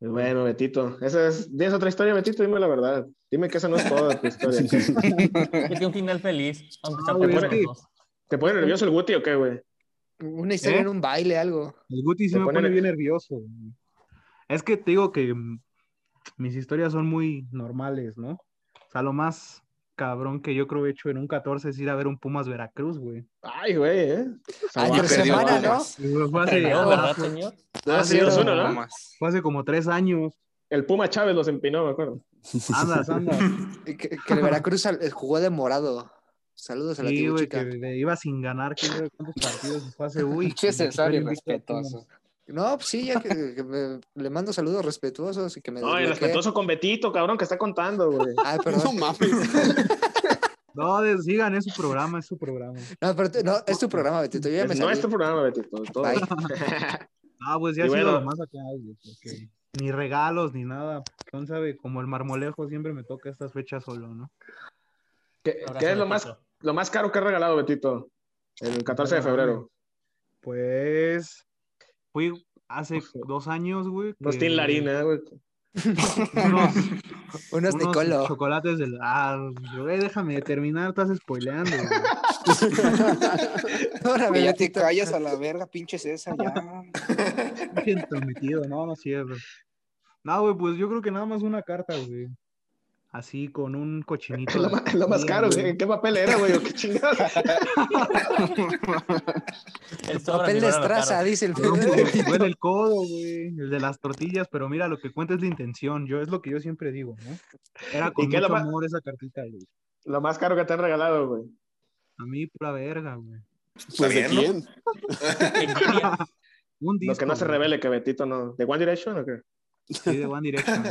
Bueno, Betito. Esa es... ¿Tienes otra historia, Betito? Dime la verdad. Dime que esa no es toda tu historia. Yo tengo un final feliz, aunque Ah, güey, es que-. ¿Te pone nervioso el Guti o qué, güey? Una historia ¿Eh? en un baile, algo. El Guti sí Te me pone pone ne- bien nervioso. güey. Es que te digo que mm, mis historias son muy normales, ¿no? O sea, lo más cabrón que yo creo he hecho en un 14 es ir a ver un Pumas Veracruz, güey. Ay, güey, ¿eh? Ah, semana, ¿no? Fue hace, ah, ¿verdad, señor? Ah, sí, sí, 2-1, no, ¿no? Fue hace como tres años. El Puma Chávez los empinó, me acuerdo. Andas, andas. Que, que el Veracruz eh, jugó de morado. Saludos a la Sí, güey, chica. que le iba sin ganar, cuántos partidos fue hace, uy. Pinche que César No, pues sí, ya que, que me- le mando saludos respetuosos y que me No, y respetuoso con Betito, cabrón, que está contando, güey. Ay, No perdón. mames. No, de- sigan, es su programa, es su programa. No, pero te- no, es tu programa, Betito. Yo ya me no salí. es tu programa, Betito. todo. Bye. Ah, pues ya ha sido lo más acá, güey, porque ni regalos ni nada. ¿Quién sabe? Como el marmolejo siempre me toca estas fechas solo, ¿no? ¿Qué, qué es lo más, lo más caro que has regalado, Betito? El 14 de febrero. Pues fui hace dos años, güey. Unos que- Tin Larina, güey. Unos, Unos unos Nicolo. chocolates del. Ah, güey, déjame terminar, estás spoileando, Que ya te callas a la verga, pinche César, ya. Pinche entrometido, no, no cierro. No, güey, pues yo creo que nada más una carta, güey. Así con un cochinito. Es lo, más- es lo más bien, caro, güey. ¿Qué papel era, güey? ¿O ¿Qué chingados? El sobra Papel de estraza, dice el fue del codo, güey, el de las tortillas, pero mira, lo que cuenta es la intención, yo es lo que yo siempre digo, ¿no? Era con lo mucho más- amor esa cartita, güey. Lo más caro que te han regalado, güey. A mí, pura verga, güey. Pues de quién? Un disco, Lo que no se revele que Betito no. ¿De One Direction o qué? Sí, de One Direction.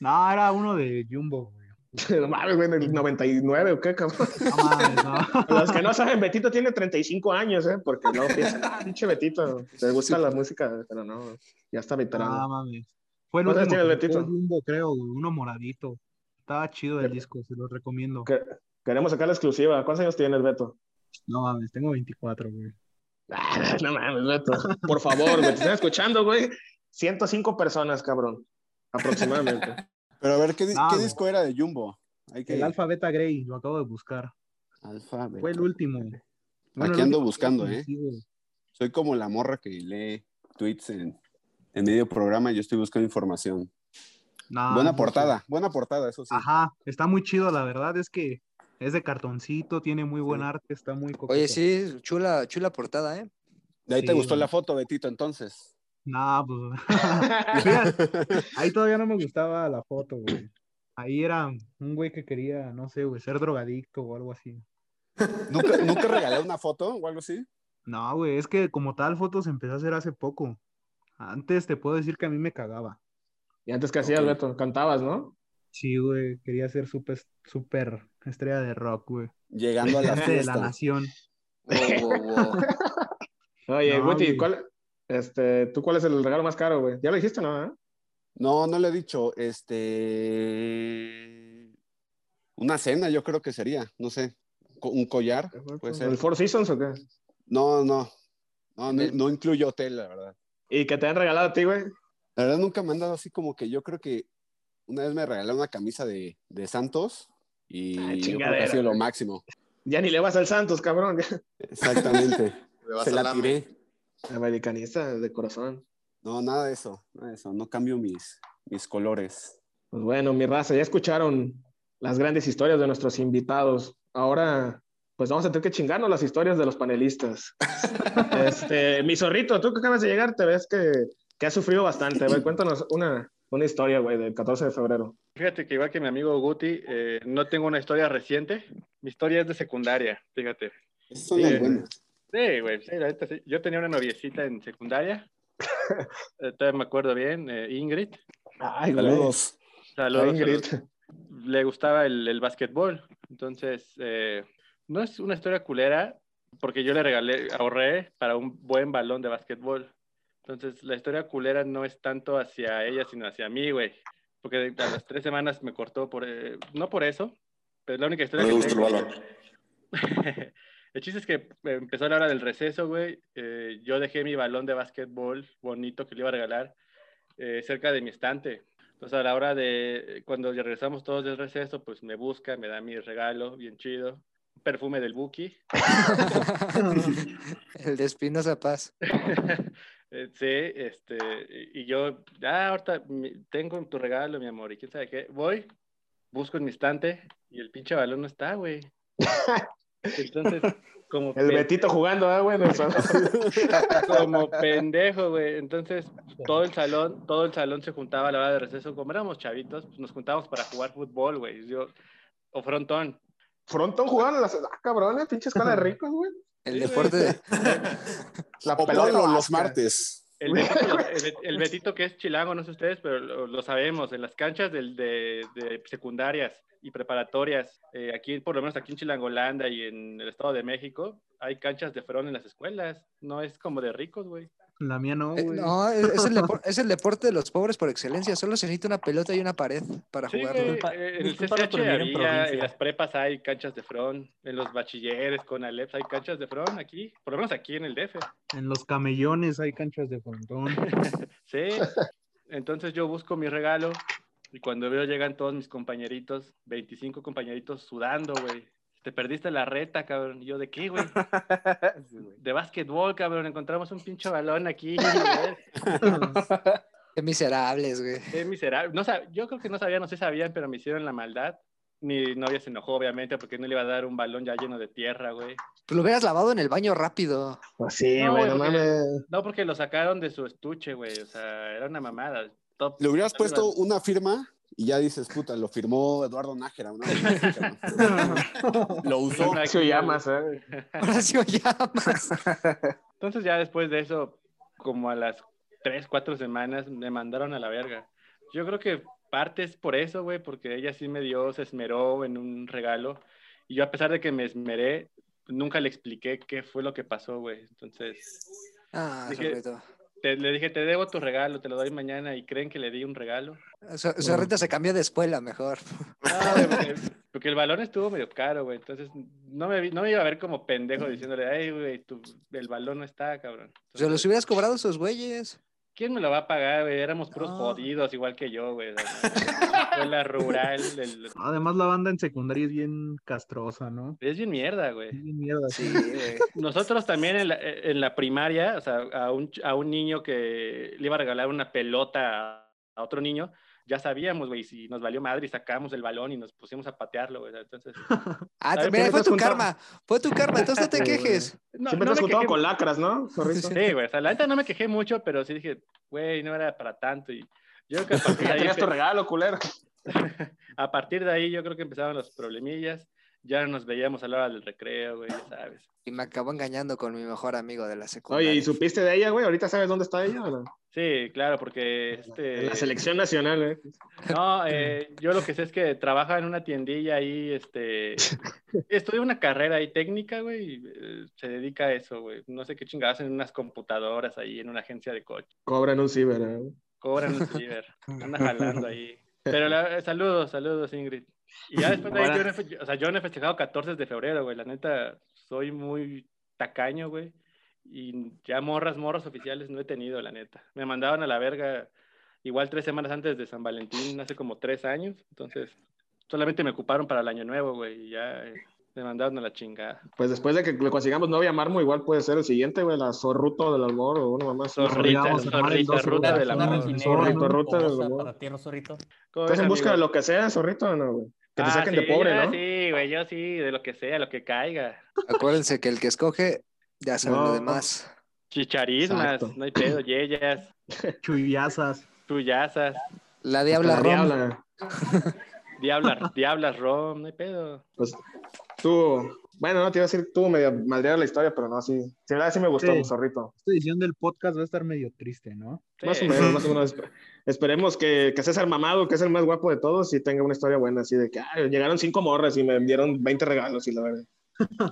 No, era uno de Jumbo, güey. No mames, güey, en el 99 o qué, cabrón. No mames, no. Los que no saben, Betito tiene 35 años, ¿eh? Porque no piensan, ah, pinche Betito. Le gusta la música, pero no. Ya está No veterano. mames. Fue el ¿Cuántos último que sacó Betito? Jumbo, creo, güey, uno moradito. Estaba chido el disco, se lo recomiendo. Que- Queremos sacar la exclusiva. ¿Cuántos años tienes, Beto? No mames, tengo 24, güey. Ah, no mames, Beto. Por favor, güey. Te están escuchando, güey. 105 personas, cabrón. Aproximadamente. Pero a ver, ¿qué, güey. disco era de Jumbo? Hay que... El Alpha Beta Grey, lo acabo de buscar. Alfa, beta. Fue el último. Aquí el ando buscando, ¿eh? Soy como la morra que lee tweets en, en medio programa y yo estoy buscando información. Buena no, portada, buena portada, eso sí. Ajá, está muy chido, la verdad es que es de cartoncito, tiene muy buen arte, está muy coqueto. Oye, sí, chula, chula portada, ¿eh? De ahí te gustó la foto, Betito, entonces. No, pues. Ahí todavía no me gustaba la foto, güey. Ahí era un güey que quería, no sé, güey, ser drogadicto o algo así. ¿Nunca, ¿Nunca regalé una foto o algo así? No, güey, es que como tal fotos empezó a hacer hace poco. Antes te puedo decir que a mí me cagaba. Y antes que hacías, Ok. Beto, cantabas, ¿no? Sí, güey, quería ser súper, súper estrella de rock, güey. Llegando a la de la nación. Wow, wow, wow. Oye, No, Guti. ¿cuál, este, ¿tú cuál es el regalo más caro, güey? Ya lo dijiste, ¿no? eh? No, no le he dicho. Este. Una cena, yo creo que sería. No sé. Un collar. Puede ser. ¿El Four Seasons o qué? No, no. No, no, no incluye hotel, la verdad. ¿Y que te han regalado a ti, güey? La verdad nunca me han dado así como que yo creo que una vez me regalaron una camisa de, de Santos y Ay, yo creo que ha sido lo máximo. Ya ni le vas al Santos, cabrón. Exactamente. Le vas Se al la tiré. Americanista de corazón. No, nada de eso. Nada de eso. No cambio mis, mis colores. Pues bueno, mi raza, ya escucharon las grandes historias de nuestros invitados. Ahora, pues vamos a tener que chingarnos las historias de los panelistas. Este, mi zorrito, tú que acabas de llegar, te ves que, que has sufrido bastante, güey. Cuéntanos una, una historia, güey, del 14 de febrero. Fíjate que igual que mi amigo Guti, eh, no tengo una historia reciente. Mi historia es de secundaria, fíjate. Son güey. buenas. Sí, güey, sí, la neta, sí. Yo tenía una noviecita en secundaria. Eh, todavía me acuerdo bien, eh, Ingrid. Ay, Saludos. Saludos, Ay, Ingrid. saludos. Le gustaba el, el básquetbol. Entonces, eh, no es una historia culera, porque yo le regalé, ahorré para un buen balón de básquetbol. Entonces, la historia culera no es tanto hacia ella, sino hacia mí, güey. Porque a las tres semanas me cortó por... eh, no por eso, pero es la única historia No le que gusta el balón. El chiste es que eh, empezó la hora del receso, güey. Eh, yo dejé mi balón de básquetbol bonito que le iba a regalar eh, cerca de mi estante. Entonces, a la hora de cuando ya regresamos todos del receso, pues me busca, me da mi regalo, bien chido. Un perfume del Buki. El de Espinosa Paz. Sí, este, y yo, ah, ahorita tengo tu regalo, mi amor, y quién sabe qué. Voy, busco en mi estante y el pinche balón no está, güey. Entonces, como El Betito jugando, ah, güey, en el salón. como pendejo, güey. Entonces, todo el salón, todo el salón se juntaba a la hora de receso. Como éramos chavitos, pues nos juntábamos para jugar fútbol, güey. Yo, o frontón. Frontón jugando en las... Ah, cabrón, eh, pinche escuela de ricos, güey. El deporte de... La O pelota polo los martes. El Betito, el Bet- el Betito que es chilango, no sé ustedes, pero lo, lo sabemos. En las canchas del- de, de secundarias y preparatorias, eh, aquí, por lo menos aquí en Chilangolanda y en el Estado de México, hay canchas de front en las escuelas. No es como de ricos, güey. La mía no, Eh, güey. No, es, es el es el deporte de los pobres por excelencia. Solo se necesita una pelota y una pared para Sí, jugarlo. eh, en el CCH en en las prepas hay canchas de front, en los bachilleres con Aleps hay canchas de front aquí, por lo menos aquí en el DF. En los camellones hay canchas de frontón. Sí, entonces yo busco mi regalo y cuando veo llegan todos mis compañeritos, 25 compañeritos sudando, güey. Te perdiste la reta, cabrón. Y yo, ¿de qué, güey? De básquetbol, cabrón. Encontramos un pinche balón aquí. Qué miserables, güey. Qué miserable. No yo creo que no sabían, no sé si sabían, pero me hicieron la maldad. Mi novia se enojó, obviamente, porque no le iba a dar un balón ya lleno de tierra, güey. Pues lo hubieras lavado en el baño rápido. Pues sí, No, güey, no porque- mames. No, porque lo sacaron de su estuche, güey. O sea, era una mamada. Top. Le hubieras puesto una firma y ya dices, puta, lo firmó Eduardo Nájera. ¿no? lo usó. Horacio Llamas, eh. Horacio Llamas. Entonces ya después de eso, como a las tres, cuatro semanas, me mandaron a la verga. Yo creo que parte es por eso, güey, porque ella sí me dio, se esmeró en un regalo. Y yo a pesar de que me esmeré, nunca le expliqué qué fue lo que pasó, güey. Entonces, Ah, Dije- Zorrito. Te- le dije, te debo tu regalo, te lo doy mañana. Y creen que le di un regalo. Zo- Zorrito se cambió de escuela mejor. No, güey, porque, porque el balón estuvo medio caro, güey. Entonces, no me, vi- no me iba a ver como pendejo diciéndole, ay, güey, tu- el balón no está, cabrón. Se los hubieras cobrado esos güeyes. ¿Quién me lo va a pagar, güey? Éramos puros No. jodidos, igual que yo, güey. Escuela rural. Además, la banda en secundaria es bien castrosa, ¿no? Es bien mierda, güey. Es bien mierda. Sí, güey. Nosotros también en la, en la primaria, o sea, a un, a un niño que le iba a regalar una pelota a, a otro niño, ya sabíamos, güey, si nos valió madre y sacamos el balón y nos pusimos a patearlo, güey. Entonces, Ah, mira, fue tu juntado- karma. Fue tu karma, entonces no te quejes. no, Siempre no te has me juntado quejé con lacras, ¿no? Sí, güey, o sea, la neta no me quejé mucho, pero sí dije, güey, no era para tanto. Y yo creo que a partir de ahí tu regalo, culero. a partir de ahí yo creo que empezaron los problemillas. Ya nos veíamos a la hora del recreo, güey, ya sabes. Y me acabó engañando con mi mejor amigo de la secundaria. Oye, ¿y supiste de ella, güey? ¿Ahorita sabes dónde está ella? o no? Sí, claro, porque este... En la selección nacional, ¿eh? No, eh, yo lo que sé es que trabaja en una tiendilla ahí, este... Estudia una carrera ahí técnica, güey, y eh, se dedica a eso, güey. No sé qué chingadas en unas computadoras ahí, en una agencia de coche. Cobran un ciber, ¿eh? Cobran un ciber, anda jalando ahí. Pero la- eh, saludos, saludos, Ingrid. Y ya después de ahí, yo o sea, yo no he festejado 14 de febrero, güey. La neta, soy muy tacaño, güey. Y ya morras, morras oficiales no he tenido, la neta. Me mandaban a la verga igual tres semanas antes de San Valentín, hace como tres años. Entonces, solamente me ocuparon para el año nuevo, güey. Y ya eh, me mandaron a la chingada. Pues después de que le consigamos novia Marmo, igual puede ser el siguiente, güey, la zorruto del amor o una mamá. Zorrita, zorrita, ruta del amor. Zorrito, ruta del amor. para tierno zorrito. ¿Cómo ¿Estás ves, en busca de lo que sea, zorrito o no, güey? Que te Ah, saquen de pobre, ah, ¿no? Sí, güey, yo sí, de lo que sea, lo que caiga. Acuérdense que el que escoge ya sabe No. lo demás. Chicharismas, Exacto. no hay pedo, yeyas, Chuyazas. tuyazas, La diabla La rom. diabla. diablas, diablas rom, no hay pedo. Pues tú, bueno, no te iba a decir, tú medio madrear la historia, pero no, sí. Sí, verdad sí me gustó, Sí. zorrito. Esta edición del podcast va a estar medio triste, ¿no? Más o menos, más o menos. Espe- Esperemos que, que César Mamado, que es el más guapo de todos, y tenga una historia buena, así de que ah, llegaron cinco morras y me dieron 20 regalos, y la verdad.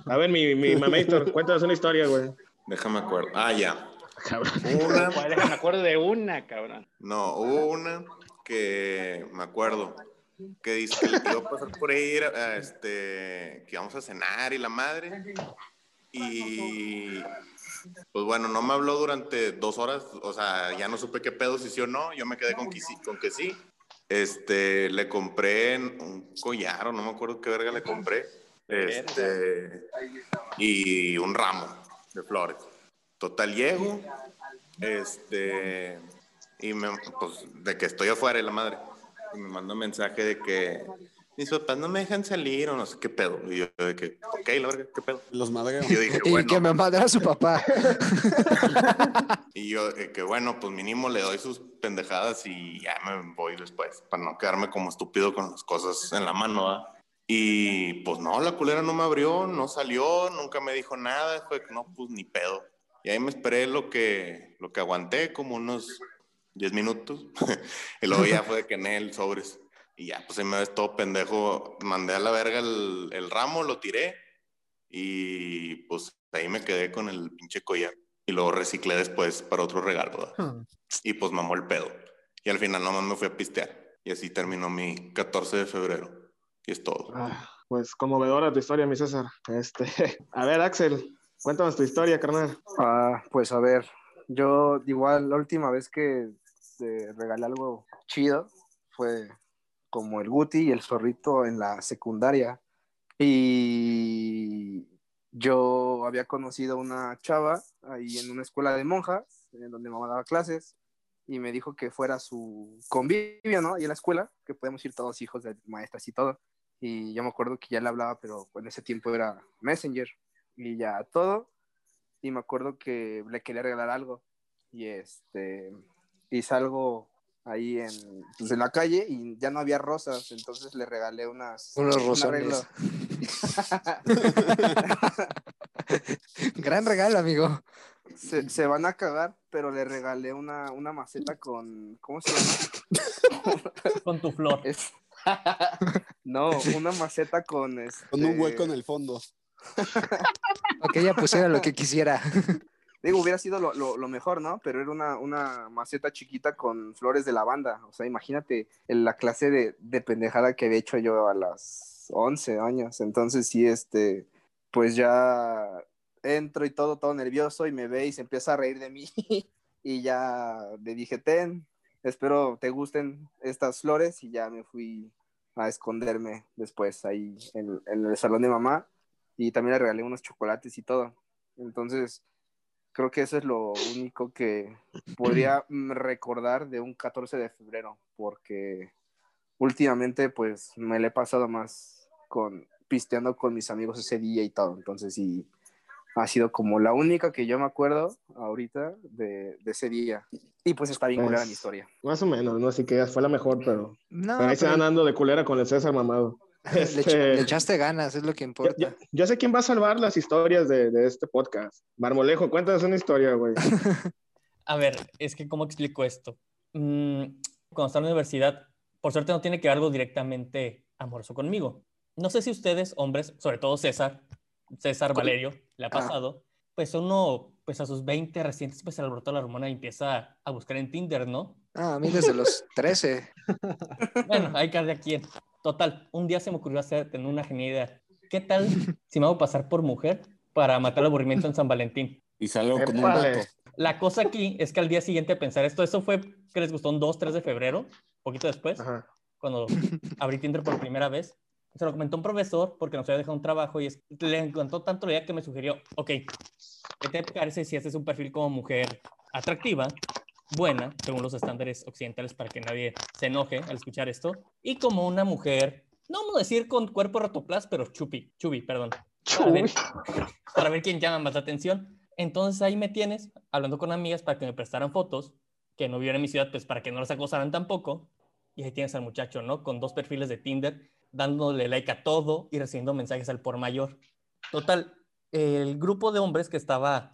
A ver, mi, mi mamator, cuéntanos una historia, güey. Déjame acuerdo. Ah, ya. Cabrón. Una, déjame acuerdo de una, cabrón. no, hubo una que me acuerdo que dice que le a pasar por ahí, este, que íbamos a cenar y la madre. Y pues bueno, no me habló durante dos horas, o sea, ya no supe qué pedo, si sí o no, yo me quedé con que sí. Con que sí. Este, le compré un collar, o no me acuerdo qué verga le compré, este, y un ramo de flores. Total, llego, este, y me, pues, de que estoy afuera de la madre, y me manda un mensaje de que mis papás no me dejan salir, o no sé qué pedo, y yo de que, ok, la verga, qué pedo. Los madreo. Y yo dije, Y bueno, que me mandara su papá. y yo de que, bueno, pues mínimo le doy sus pendejadas y ya me voy después, para no quedarme como estúpido con las cosas en la mano, ¿verdad? Y pues no, la culera no me abrió, no salió, nunca me dijo nada, fue que no, pues ni pedo. Y ahí me esperé lo que, lo que aguanté, como unos 10 minutos. y luego ya fue de que en el sobres. Y ya, pues ahí me ves todo pendejo. Mandé a la verga el, el ramo, lo tiré. Y pues ahí me quedé con el pinche collar. Y luego reciclé después para otro regalo. ¿verdad? Y pues mamó el pedo. Y al final nomás me fui a pistear. Y así terminó mi 14 de febrero. Y es todo. Ah, Pues conmovedora tu historia, mi César. Este, a ver, Axel, cuéntanos tu historia, carnal. Ah, pues a ver, yo igual la última vez que te regalé algo chido fue como el Guti y el zorrito en la secundaria. Y yo había conocido una chava ahí en una escuela de monjas, en donde mamá daba clases, y me dijo que fuera su convivio, ¿no? Y en la escuela, que podemos ir todos hijos de maestras y todo. Y yo me acuerdo que ya le hablaba, pero en ese tiempo era Messenger, y ya todo y me acuerdo que le quería regalar algo y este y salgo ahí en, pues, en la calle y ya no había rosas entonces le regalé unas Unos un rosones. Gran regalo, amigo. se, se van a cagar pero le regalé una, una maceta con ¿cómo se llama? Con tu flor. Es- no una maceta con este, Con un hueco en el fondo. O que ella pusiera lo que quisiera. Digo, hubiera sido lo, lo- lo mejor, ¿no? Pero era una, una maceta chiquita con flores de lavanda. O sea, imagínate la clase de, de pendejada que había hecho yo a las 11 años. Entonces, sí, este, pues ya entro y todo, todo nervioso y me ve y se empieza a reír de mí. y ya le dije, ten, espero te gusten estas flores. Y ya me fui a esconderme después ahí en, en el salón de mamá. Y también le regalé unos chocolates y todo. Entonces, creo que eso es lo único que podría mm, recordar de un 14 de febrero, porque últimamente pues me le he pasado más con pisteando con mis amigos ese día y todo, entonces sí, Ha sido como la única que yo me acuerdo ahorita de, de ese día. Y pues está bien culera Pues, mi historia. Más o menos, no así que fue la mejor, pero, No, pero ahí se van dando de culera con el César mamado. Le, Este, le echaste ganas, es lo que yo, importa. yo- yo sé quién va a salvar las historias de, de este podcast. Marmolejo, cuéntanos una historia, güey. A ver, es que ¿cómo explico esto? Mm, cuando estaba en la universidad, por suerte no tiene que ver algo directamente amoroso conmigo. No sé si ustedes, hombres, sobre todo César, César Valerio, le ha Ah. pasado, pues uno, pues a sus 20 recientes, pues se le alborotó la hormona y empieza a buscar en Tinder, ¿no? Ah, a mí desde los 13. Bueno, hay cada quien. Total, un día se me ocurrió hacer, tener una genial idea. ¿Qué tal si me hago pasar por mujer para matar el aburrimiento en San Valentín? Y salió con un dato. La cosa aquí es que al día siguiente pensar esto, eso fue que les gustó un 2, 3 de febrero, poquito después, Ajá. cuando abrí Tinder por primera vez. Se lo comentó un profesor porque nos había dejado un trabajo y es- le encantó tanto la idea que me sugirió, ok, ¿qué te parece si haces un perfil como mujer atractiva, buena, según los estándares occidentales para que nadie se enoje al escuchar esto, y como una mujer, no vamos a decir con cuerpo rotoplas, pero chupi, chubi, perdón. Para ver, para ver quién llama más la atención. Entonces ahí me tienes hablando con amigas para que me prestaran fotos, que no vieran en mi ciudad, pues para que no las acosaran tampoco. Y ahí tienes al muchacho, ¿no? Con dos perfiles de Tinder, dándole like a todo y recibiendo mensajes al por mayor. Total, el grupo de hombres que estaba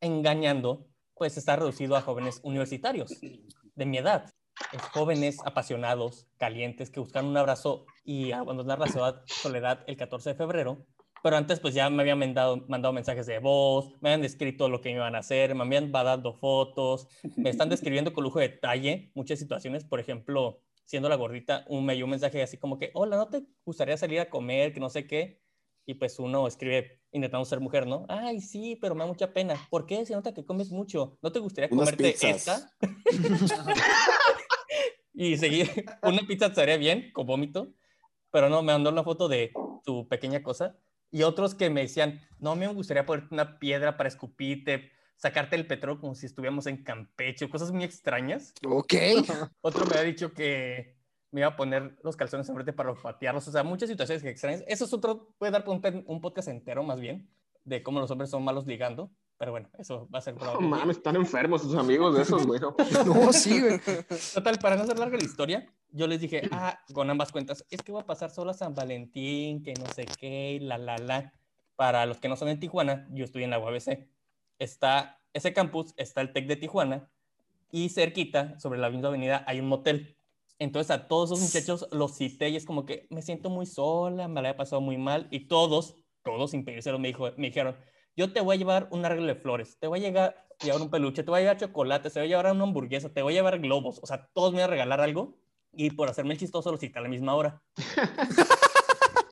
engañando, pues está reducido a jóvenes universitarios de mi edad. Es jóvenes apasionados, calientes, que buscan un abrazo y abandonar la soledad, soledad el 14 de febrero. Pero antes, pues ya me habían mandado, mandado mensajes de voz, me habían descrito lo que me iban a hacer, me habían dado fotos, me están describiendo con lujo de detalle muchas situaciones. Por ejemplo, siendo la gordita, un, me dio un mensaje así como que, hola, ¿no te gustaría salir a comer? Que no sé qué. Y pues uno escribe intentando ser mujer, ¿no? Ay, sí, pero me da mucha pena. ¿Por qué? Se nota que comes mucho. ¿No te gustaría Unas comerte pizzas. esta? y seguir, una pizza estaría bien, con vómito, pero no, me mandó una foto de tu pequeña cosa. Y otros que me decían, no, me gustaría ponerte una piedra para escupirte, sacarte el petróleo como si estuviéramos en Campeche, cosas muy extrañas. Ok. Otro me ha dicho que me iba a poner los calzones enfrente para patearlos. O sea, muchas situaciones extrañas. Eso es otro, puede dar un, un podcast entero más bien, de cómo los hombres son malos ligando. Pero bueno, eso va a ser No probable. mames, están enfermos sus amigos de esos, güey. no. Sí, güey. Total, para no hacer larga la historia, yo les dije, ah, con ambas cuentas, es que voy a pasar solo a San Valentín, que no sé qué, y la, la, la. Para los que no son en Tijuana, yo estoy en la UABC. Está ese campus, está el TEC de Tijuana, y cerquita, sobre la misma avenida, hay un motel. Entonces a todos esos muchachos los cité y es como que me siento muy sola, me la he pasado muy mal, y todos, todos sin pedírselo, me, dijo, me dijeron, yo te voy a llevar un arreglo de flores, te voy a llegar, llevar un peluche, te voy a llevar chocolate, te voy a llevar una hamburguesa, te voy a llevar globos, o sea, todos me van a regalar algo y por hacerme el chistoso lo cité a la misma hora.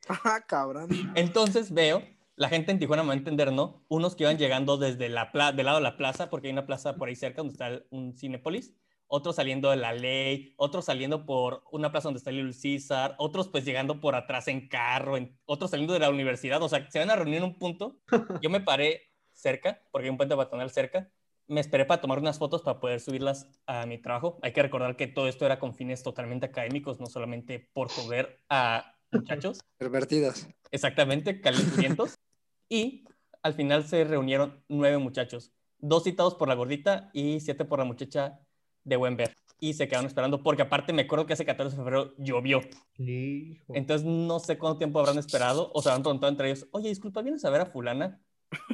Ah, cabrón. Entonces veo, la gente en Tijuana me va a entender, ¿no? Unos que iban llegando desde la pla- del lado de la plaza, porque hay una plaza por ahí cerca donde está un Cinepolis, otros saliendo de la ley, otros saliendo por una plaza donde está el Caesar, otros pues llegando por atrás en carro, en- otros saliendo de la universidad, o sea, se van a reunir en un punto. Yo me paré cerca, porque hay un puente peatonal cerca, me esperé para tomar unas fotos para poder subirlas a mi trabajo. Hay que recordar que todo esto era con fines totalmente académicos, no solamente por joder a muchachos. Pervertidos. Exactamente, calenturientos. y al final se reunieron nueve muchachos, dos citados por la gordita y siete por la muchacha de buen ver. Y se quedaron esperando porque aparte me acuerdo que ese 14 de febrero llovió. Hijo. Entonces no sé cuánto tiempo habrán esperado o se habrán preguntado entre ellos, oye, disculpa, ¿vienes a ver a fulana?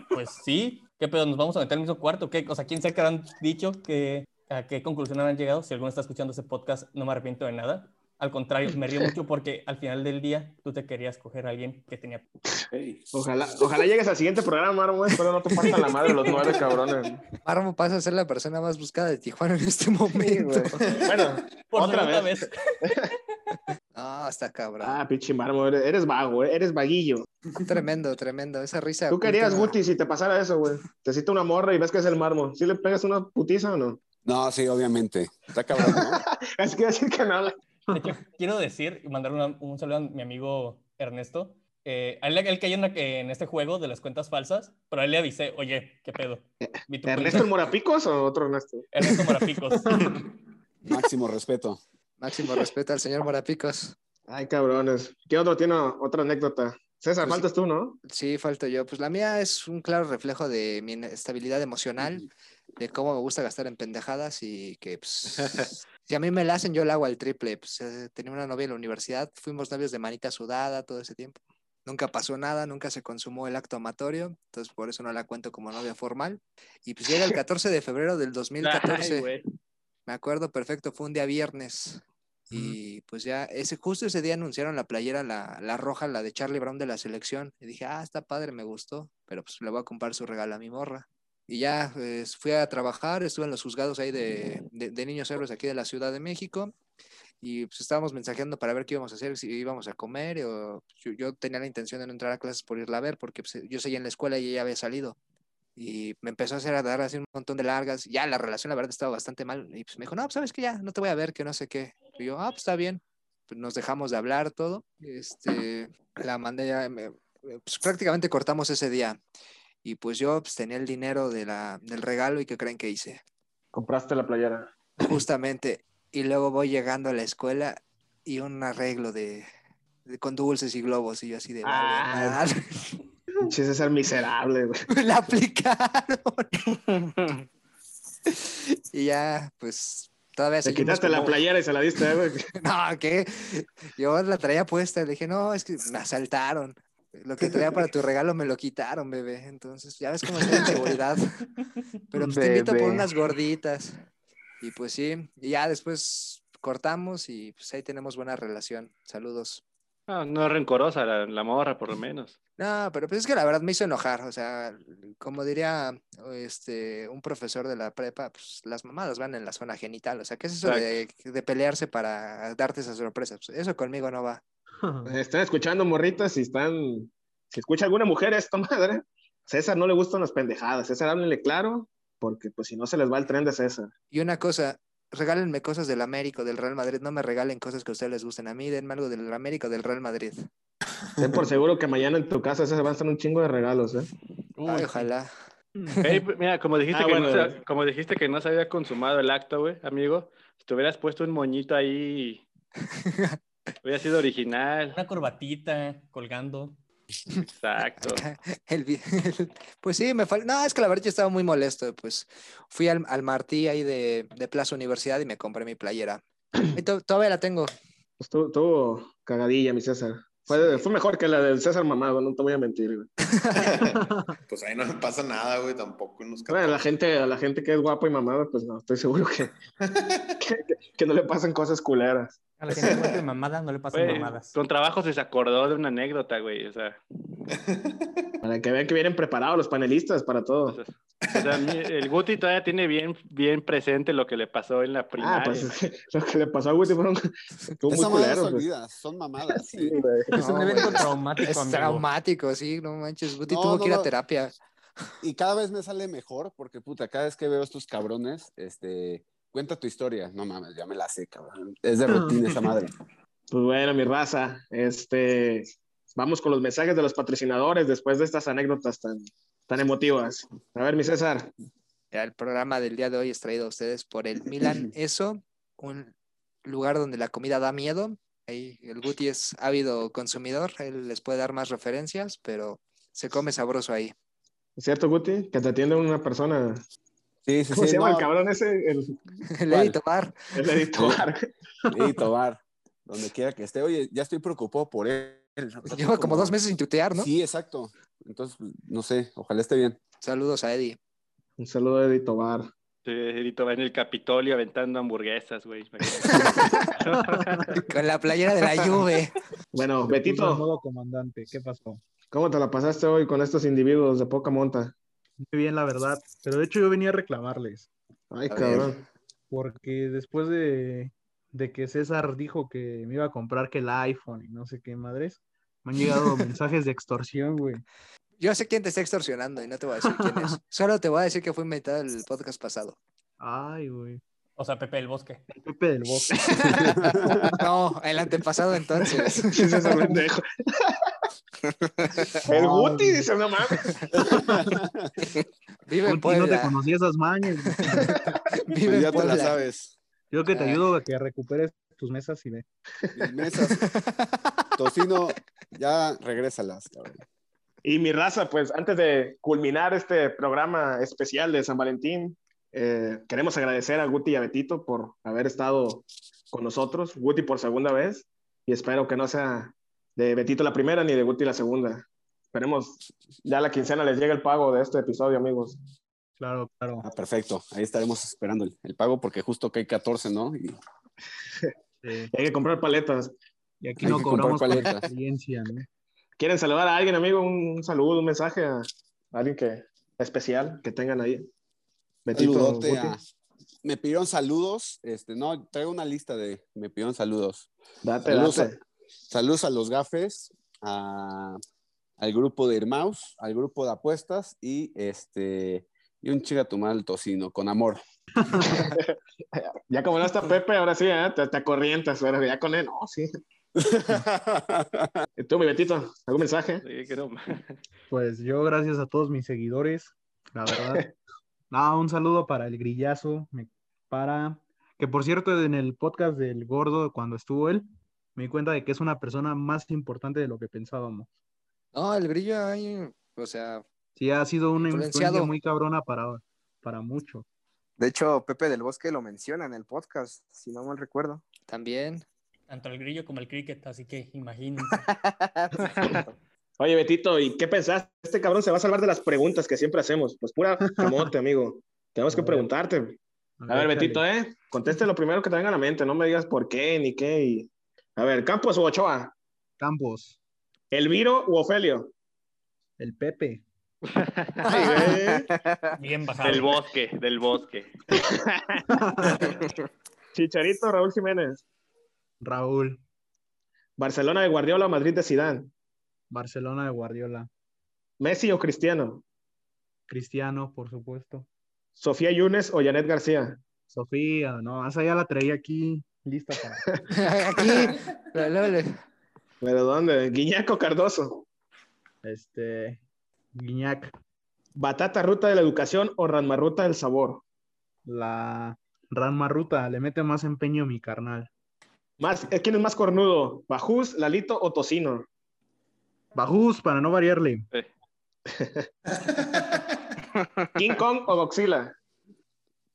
Pues sí, ¿qué pedo? ¿Nos vamos a meter en el mismo cuarto? ¿Qué? O sea, ¿quién sabe qué habrán dicho? ¿Qué, ¿A qué conclusión habrán llegado? Si alguno está escuchando ese podcast, no me arrepiento de nada. Al contrario, me río mucho porque al final del día tú te querías coger a alguien que tenía... Ojalá, ojalá llegues al siguiente programa, Marmo, pero no te partan la madre los nueve cabrones. Marmo pasa a ser la persona más buscada de Tijuana en este momento. Bueno, Por otra vez. No, está cabrón. Ah, pinche Marmo, eres, eres vago, eh, eres vaguillo. Tremendo, tremendo. Esa risa. Tú querías, Guti, si te pasara eso, güey. Te cita una morra y ves que es el Marmo. ¿Sí le pegas una putiza o no? No, sí, obviamente. Está cabrón, ¿no? Es que decir que no. De hecho, quiero decir y mandar una- un saludo a mi amigo Ernesto. Eh, a él, él cayó en, en este juego de las cuentas falsas, pero a él le avisé, oye, ¿qué pedo? ¿Ernesto el cuenta". Morapicos o otro Ernesto? Ernesto Morapicos. Máximo respeto. Máximo respeto al señor Morapicos. Ay, cabrones. ¿Qué otro tiene otra anécdota? César, Pues- faltas tú, ¿no? Sí, falto yo. Pues la mía es un claro reflejo de mi estabilidad emocional, de cómo me gusta gastar en pendejadas y que pues, si a mí me la hacen, yo la hago al triple. Pues, eh, tenía una novia en la universidad, fuimos novios de manita sudada todo ese tiempo. Nunca pasó nada, nunca se consumó el acto amatorio, entonces por eso no la cuento como novia formal. Y pues llega el 14 de febrero del 2014. Ay. Me acuerdo perfecto, fue un día viernes. Y pues ya, ese, justo ese día anunciaron la playera, la, la roja, la de Charlie Brown de la selección. Y dije, ah, está padre, me gustó, pero pues le voy a comprar su regalo a mi morra. Y ya pues, fui a trabajar, estuve en los juzgados ahí de, de, de niños héroes aquí de la Ciudad de México. Y pues estábamos mensajeando para ver qué íbamos a hacer, si íbamos a comer o yo, yo tenía la intención de no entrar a clases por irla a ver porque pues, yo seguía en la escuela y ella había salido y me empezó a hacer a dar así un montón de largas. Ya la relación, la verdad, estaba bastante mal. Y pues me dijo, no, pues sabes que ya, no te voy a ver, que no sé qué. Y yo, ah, pues está bien. Pues nos dejamos de hablar todo. Este, la mandé ya, me- pues prácticamente cortamos ese día. Y pues yo pues, tenía el dinero de la, del regalo y ¿qué creen que hice? Compraste la playera. Justamente. Y luego voy llegando a la escuela y un arreglo de, de- con dulces y globos. Y yo así de, Ah, César miserable, güey. Me la aplicaron. y ya, pues, todavía Te quitaste la playera y se la diste, eh, güey. No, ¿qué? Yo la traía puesta. Le dije, no, es que me asaltaron. Lo que traía para tu regalo me lo quitaron, bebé. Entonces, ya ves cómo estoy en seguridad. Pero pues, te invito por unas gorditas. Y pues sí, y ya después cortamos y pues ahí tenemos buena relación. Saludos. No, no es rencorosa la, la morra, por lo menos. No, pero pues es que la verdad me hizo enojar, o sea, como diría este un profesor de la prepa, pues las mamadas van en la zona genital, o sea, ¿qué es eso de, de pelearse para darte esa sorpresa? Pues eso conmigo no va. Están escuchando morritas si están. Si escucha alguna mujer esta madre, César no le gustan las pendejadas. César, háblenle claro, porque pues si no se les va el tren de César. Y una cosa, regálenme cosas del América, o del Real Madrid, no me regalen cosas que a ustedes les gusten a mí, denme algo del América o del Real Madrid. Ten por seguro que mañana en tu casa César van a estar un chingo de regalos, ¿eh? Ay, ojalá. Pues, mira, como dijiste, Ah, que bueno. no se, como dijiste que no se había consumado el acto, güey, amigo, si te hubieras puesto un moñito ahí, hubiera sido original. Una corbatita colgando. Exacto. El pues sí, me falta. No, es que la verdad yo estaba muy molesto. Pues fui al, al Martí ahí de, de Plaza Universidad y me compré mi playera. Y to- todavía la tengo. Estuvo, estuvo cagadilla, mi César. Fue, fue mejor que la del César mamado, no te voy a mentir, güey. Pues ahí no me pasa nada, güey, tampoco unos Bueno, a la gente, a la gente que es guapa y mamada, pues no, estoy seguro que, que, que no le pasan cosas culeras. A la gente guapa y mamada no le pasan Güey, mamadas. con trabajo se acordó de una anécdota, güey, o sea, Para que vean que vienen preparados los panelistas para todo. o sea, mi- el Guti todavía tiene bien, bien presente lo que le pasó en la Ah, primaria. pues lo que le pasó a Guti fueron muy Esa culero. se pues. olvida, son mamadas. Sí, güey. Es un evento güey, traumático, Es amigo. traumático, sí, no manches. Guti No, tuvo no, que ir a terapia. Y cada vez me sale mejor porque, puta, cada vez que veo estos cabrones, este, cuenta tu historia. No mames, ya me la sé, cabrón. Es de rutina esa madre. Pues bueno, mi raza, este, vamos con los mensajes de los patrocinadores después de estas anécdotas tan, tan emotivas. A ver, mi César, Ya, El programa del día de hoy es traído a ustedes por el Milan Eso, un lugar donde la comida da miedo. Ahí el Guti es ávido consumidor, él les puede dar más referencias, pero se come sabroso ahí. ¿es cierto, Guti? Que te atiende una persona. Sí, sí, ¿Cómo sí. se llama no, el cabrón ese? El, El ¿Cuál? Edito Bar. el editor. Sí, Tobar, donde quiera que esté. Oye, ya estoy preocupado por él. Lleva como dos meses sin tutear, ¿no? Sí, exacto. Entonces, no sé, ojalá esté bien. Saludos a Eddie. Un saludo de Edito Bar. Sí, Edito va en el Capitolio aventando hamburguesas, güey. Con la playera de la Juve. Bueno, Betito, modo comandante, ¿qué pasó? ¿cómo te la pasaste hoy con estos individuos de poca monta? Muy bien, la verdad. Pero de hecho yo venía a reclamarles, Ay, cabrón. porque después de, de que César dijo que me iba a comprar que el iPhone y no sé qué madres, me han llegado mensajes de extorsión, güey. Yo sé quién te está extorsionando y no te voy a decir quién es. Solo te voy a decir que fue invitado el podcast pasado. Ay, güey. O sea, Pepe del Bosque. El Pepe del Bosque. No, el antepasado entonces. Sí, ese pendejo. El Guti dice, no mames. Vive en Guti, no te Puebla. conocía esas mañas. güey. Vive ya te la Puebla. sabes. Yo que te Ah. ayudo a que recuperes tus mesas y ve. Mis mesas. Tocino, ya regrésalas, cabrón. Y mi raza, pues antes de culminar este programa especial de San Valentín, eh, queremos agradecer a Guti y a Betito por haber estado con nosotros, Guti por segunda vez, y espero que no sea de Betito la primera ni de Guti la segunda. Esperemos ya la quincena les llegue el pago de este episodio, amigos. Claro, claro. Ah, perfecto. Ahí estaremos esperando el, el pago porque justo que hay 14, ¿no? Y Sí. Hay que comprar paletas. Y aquí Hay no cobramos paletas. experiencia, ¿no? ¿Quieren saludar a alguien, amigo? Un, un saludo, un mensaje a alguien que especial que tengan ahí. Betito, a- Me pidieron saludos. Este, no, traigo una lista de. Me pidieron saludos. Date, Saludos a, date. Saludos a los gafes, a- al grupo de Irmaus, al grupo de apuestas y este. Y un chica tu mal tocino, con amor. Ya como no está Pepe, ahora sí, ¿eh? te, te acorrientas, pero ya con él, no, sí. ¿Y tú, mi Betito, algún mensaje? Sí, que no. Pues yo, gracias a todos mis seguidores, la verdad. No, un saludo para el grillazo, me- para que por cierto en el podcast del gordo cuando estuvo él, me di cuenta de que es una persona más importante de lo que pensábamos. No, el grillo ahí, o sea, Sí, ha sido una influencia muy cabrona para, para mucho. De hecho, Pepe del Bosque lo menciona en el podcast, si no mal recuerdo. también. Tanto el grillo como el cricket, así que imagínense. Oye, Betito, ¿y qué pensás? Este cabrón se va a salvar de las preguntas que siempre hacemos. Pues pura camote, amigo. Tenemos que preguntarte. A ver. Betito, ¿eh? Conteste lo primero que te venga a la mente. No me digas por qué ni qué. y- A ver, ¿Campos o Ochoa? Campos, ¿Elviro u Ofelio? el Pepe, Ay. Bien bajado. Del bosque, del bosque. Chicharito, Raúl Jiménez. Raúl, Barcelona de Guardiola o Madrid de Zidane. Barcelona de Guardiola, Messi o Cristiano. Cristiano, por supuesto. Sofía Yunes o Janet García. Sofía, no, esa ya la traía aquí lista para. Aquí, ¿Pero dónde? Guiñac o Cardoso. Este, Guiñac, Batata Ruta de la Educación o Ranmarruta del Sabor. la Ranma Ruta, le mete más empeño mi carnal. Más, ¿Quién es más cornudo? ¿Bajús, Lalito o Tocino? Bajús, para no variarle. ¿King Kong o Godzilla?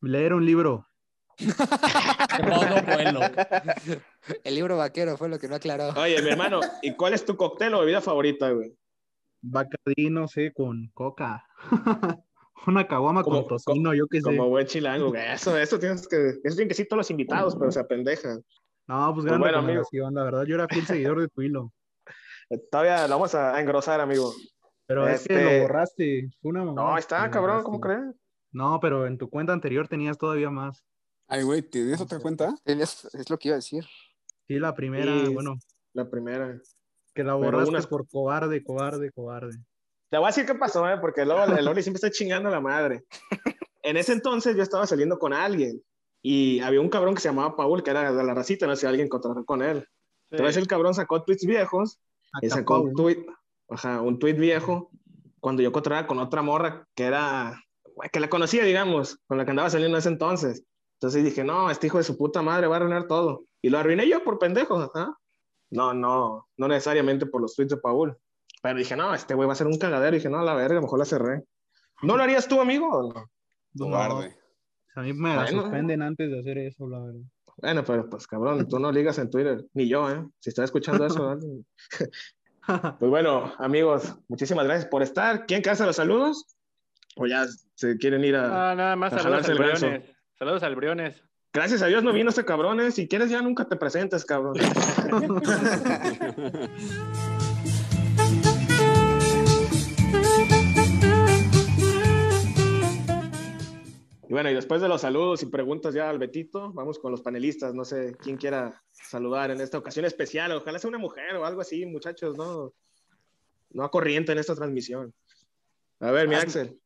Leer un libro, Vuelo. el libro vaquero fue lo que no aclaró. Oye, mi hermano, ¿y cuál es tu cóctel o bebida favorita, güey? Bacardí, no sé, con coca. Una caguama Como- con tocino, yo qué sé. Como buen chilango, güey. Eso, eso tienes que, eso tienen que decir todos los invitados, pero se apendejan. No, pues Pues gran bueno, recomendación, la verdad. Yo era fiel seguidor de tu hilo. Todavía lo vamos a, engrosar, amigo. Pero es que Este- lo borraste. Fue una mamada No, está, cabrón. ¿cómo crees? No, pero en tu cuenta anterior tenías todavía más. Ay, güey, ¿tienes otra cuenta? Es, es lo que iba a decir. Sí, la primera, Sí, bueno, La primera. que la borraste unas- por cobarde, cobarde, cobarde. Te voy a decir qué pasó, ¿eh? porque luego el Oli siempre está chingando a la madre. En ese entonces yo estaba saliendo con alguien y había un cabrón que se llamaba Paul, que era de la racita, no sé si alguien encontró con él. Entonces el cabrón sacó tweets viejos y Acá, sacó un tweet, ajá, un tweet viejo cuando yo encontraba con otra morra que era, que la conocía, digamos, con la que andaba saliendo en ese entonces. Entonces dije, no, este hijo de su puta madre va a arruinar todo. Y lo arruiné yo por pendejo. No, no, no necesariamente por los tweets de Paul. Pero dije, no, este güey va a ser un cagadero. Y dije, no, a la verga, mejor la cerré. ¿No lo harías tú, amigo? no? No, a mí me Bueno. suspenden antes de hacer eso, la verdad. Bueno, pero pues cabrón, tú no ligas en Twitter, ni yo, ¿eh? Si estás escuchando eso, ¿vale? Pues bueno, amigos, muchísimas gracias por estar. ¿Quién casa los saludos? ¿O ya se quieren ir a...? Ah, nada más A saludos al. Saludos al Briones. Gracias a Dios no vino este cabrón, ¿eh? Si quieres ya nunca te presentes, cabrón. Y bueno, y después de los saludos y preguntas ya al Betito, vamos con los panelistas. No sé quién quiera saludar en esta ocasión especial. Ojalá sea una mujer o algo así, muchachos, ¿no? No a corriente en esta transmisión. A ver, mi Ah, Axel.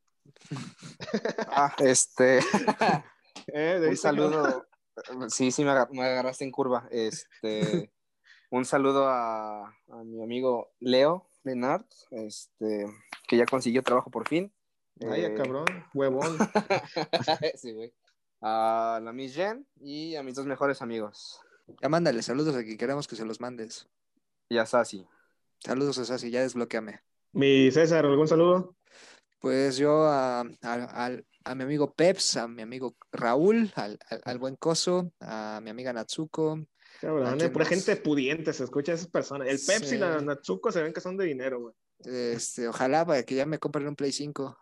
Ah, este, Eh, de un saludo. Sí, sí, me, agar- me agarraste en curva. Este, un saludo a, a mi amigo Leo Lenart, este, que ya consiguió trabajo por fin. Vaya, Eh, cabrón, huevón. sí, güey. A la Miss Jen y a mis dos mejores amigos. Ya mándale saludos a quien queremos que se los mandes. Y a Sasi. Saludos a Sasi, ya desbloqueame. Mi César, ¿algún saludo? Pues yo a, a- al- a mi amigo Peps, a mi amigo Raúl, al, al- al buen Coso, a mi amiga Natsuko. Cabrón, ¿A eh, quién pura más? gente pudiente se escucha a esas personas. El Pepsi Sí. y la Natsuko se ven que son de dinero, güey. Este, ojalá para que ya me compren un Play 5.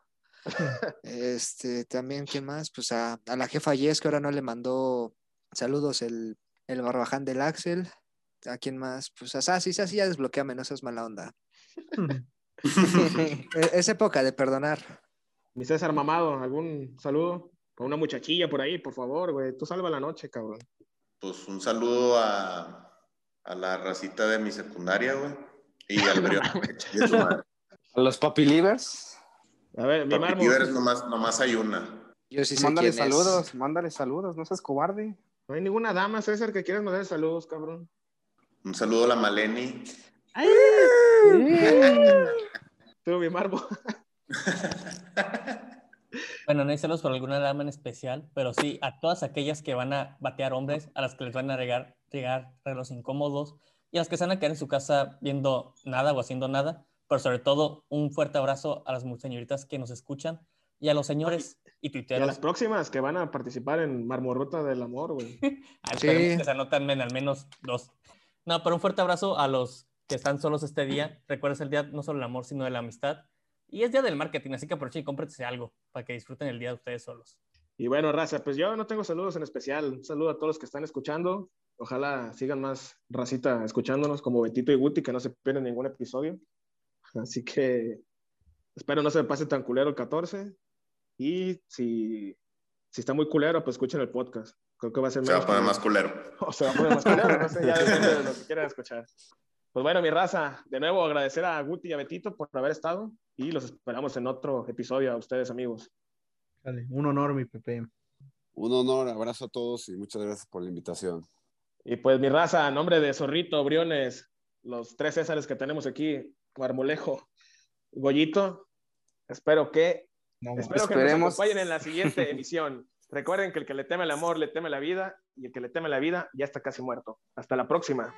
Este, también, ¿quién más? Pues a, a la jefa Yes, que ahora no le mandó saludos el, el barbaján del Axel. ¿A quién más? Pues a Sasi, Sasi ya desbloqueame, no seas mala onda. Es época de perdonar. Mi César Mamado, ¿algún saludo? Con una muchachilla por ahí, por favor, güey. Tú salva la noche, cabrón. Pues un saludo a, a la racita de mi secundaria, güey. Y al Brión. chingue su madre. A los Papi Livers. A ver, mi Papi. Livers nomás, nomás hay una. Yo sí sé Mándale quién es. saludos, mándale saludos, no seas cobarde. No hay ninguna dama, César, que quieras mandar saludos, cabrón. Un saludo a la Maleni. Tú, mi Marmo. Bueno, no hay celos por alguna dama en especial, pero sí a todas aquellas que van a batear hombres, a las que les van a regar, regar regalos incómodos y a las que se van a quedar en su casa viendo nada o haciendo nada, pero sobre todo un fuerte abrazo a las señoritas que nos escuchan y a los señores y Y a tuiteros. las próximas que van a participar en Marmorruta del Amor, güey. Ah, Sí. que se anotan en al menos dos. No, pero un fuerte abrazo a los que están solos este día. Recuerda, el día no solo del amor, sino de la amistad. Y es día del marketing, así que aprovechen y cómprense algo para que disfruten el día de ustedes solos. Y bueno, raza, pues yo no tengo saludos en especial. Un saludo a todos los que están escuchando. Ojalá sigan más racita escuchándonos como Betito y Guti, que no se pierden ningún episodio. Así que espero no se me pase tan culero el 14. Y si, si está muy culero, pues escuchen el podcast. Creo que va a ser Se va a poner más culero. O se va a poner más culero, no sé, ya depende de lo que quieran escuchar. Pues bueno, mi raza, de nuevo agradecer a Guti y a Betito por haber estado y los esperamos en otro episodio a ustedes, amigos. Dale, un honor, mi Pepe. Un honor, abrazo a todos y muchas gracias por la invitación. Y pues mi raza, a nombre de Zorrito, Briones, los tres Césares que tenemos aquí, Marmolejo, Goyito, espero que, No, espero que nos acompañen en la siguiente emisión. Recuerden que el que le teme el amor le teme la vida y el que le teme la vida ya está casi muerto. Hasta la próxima.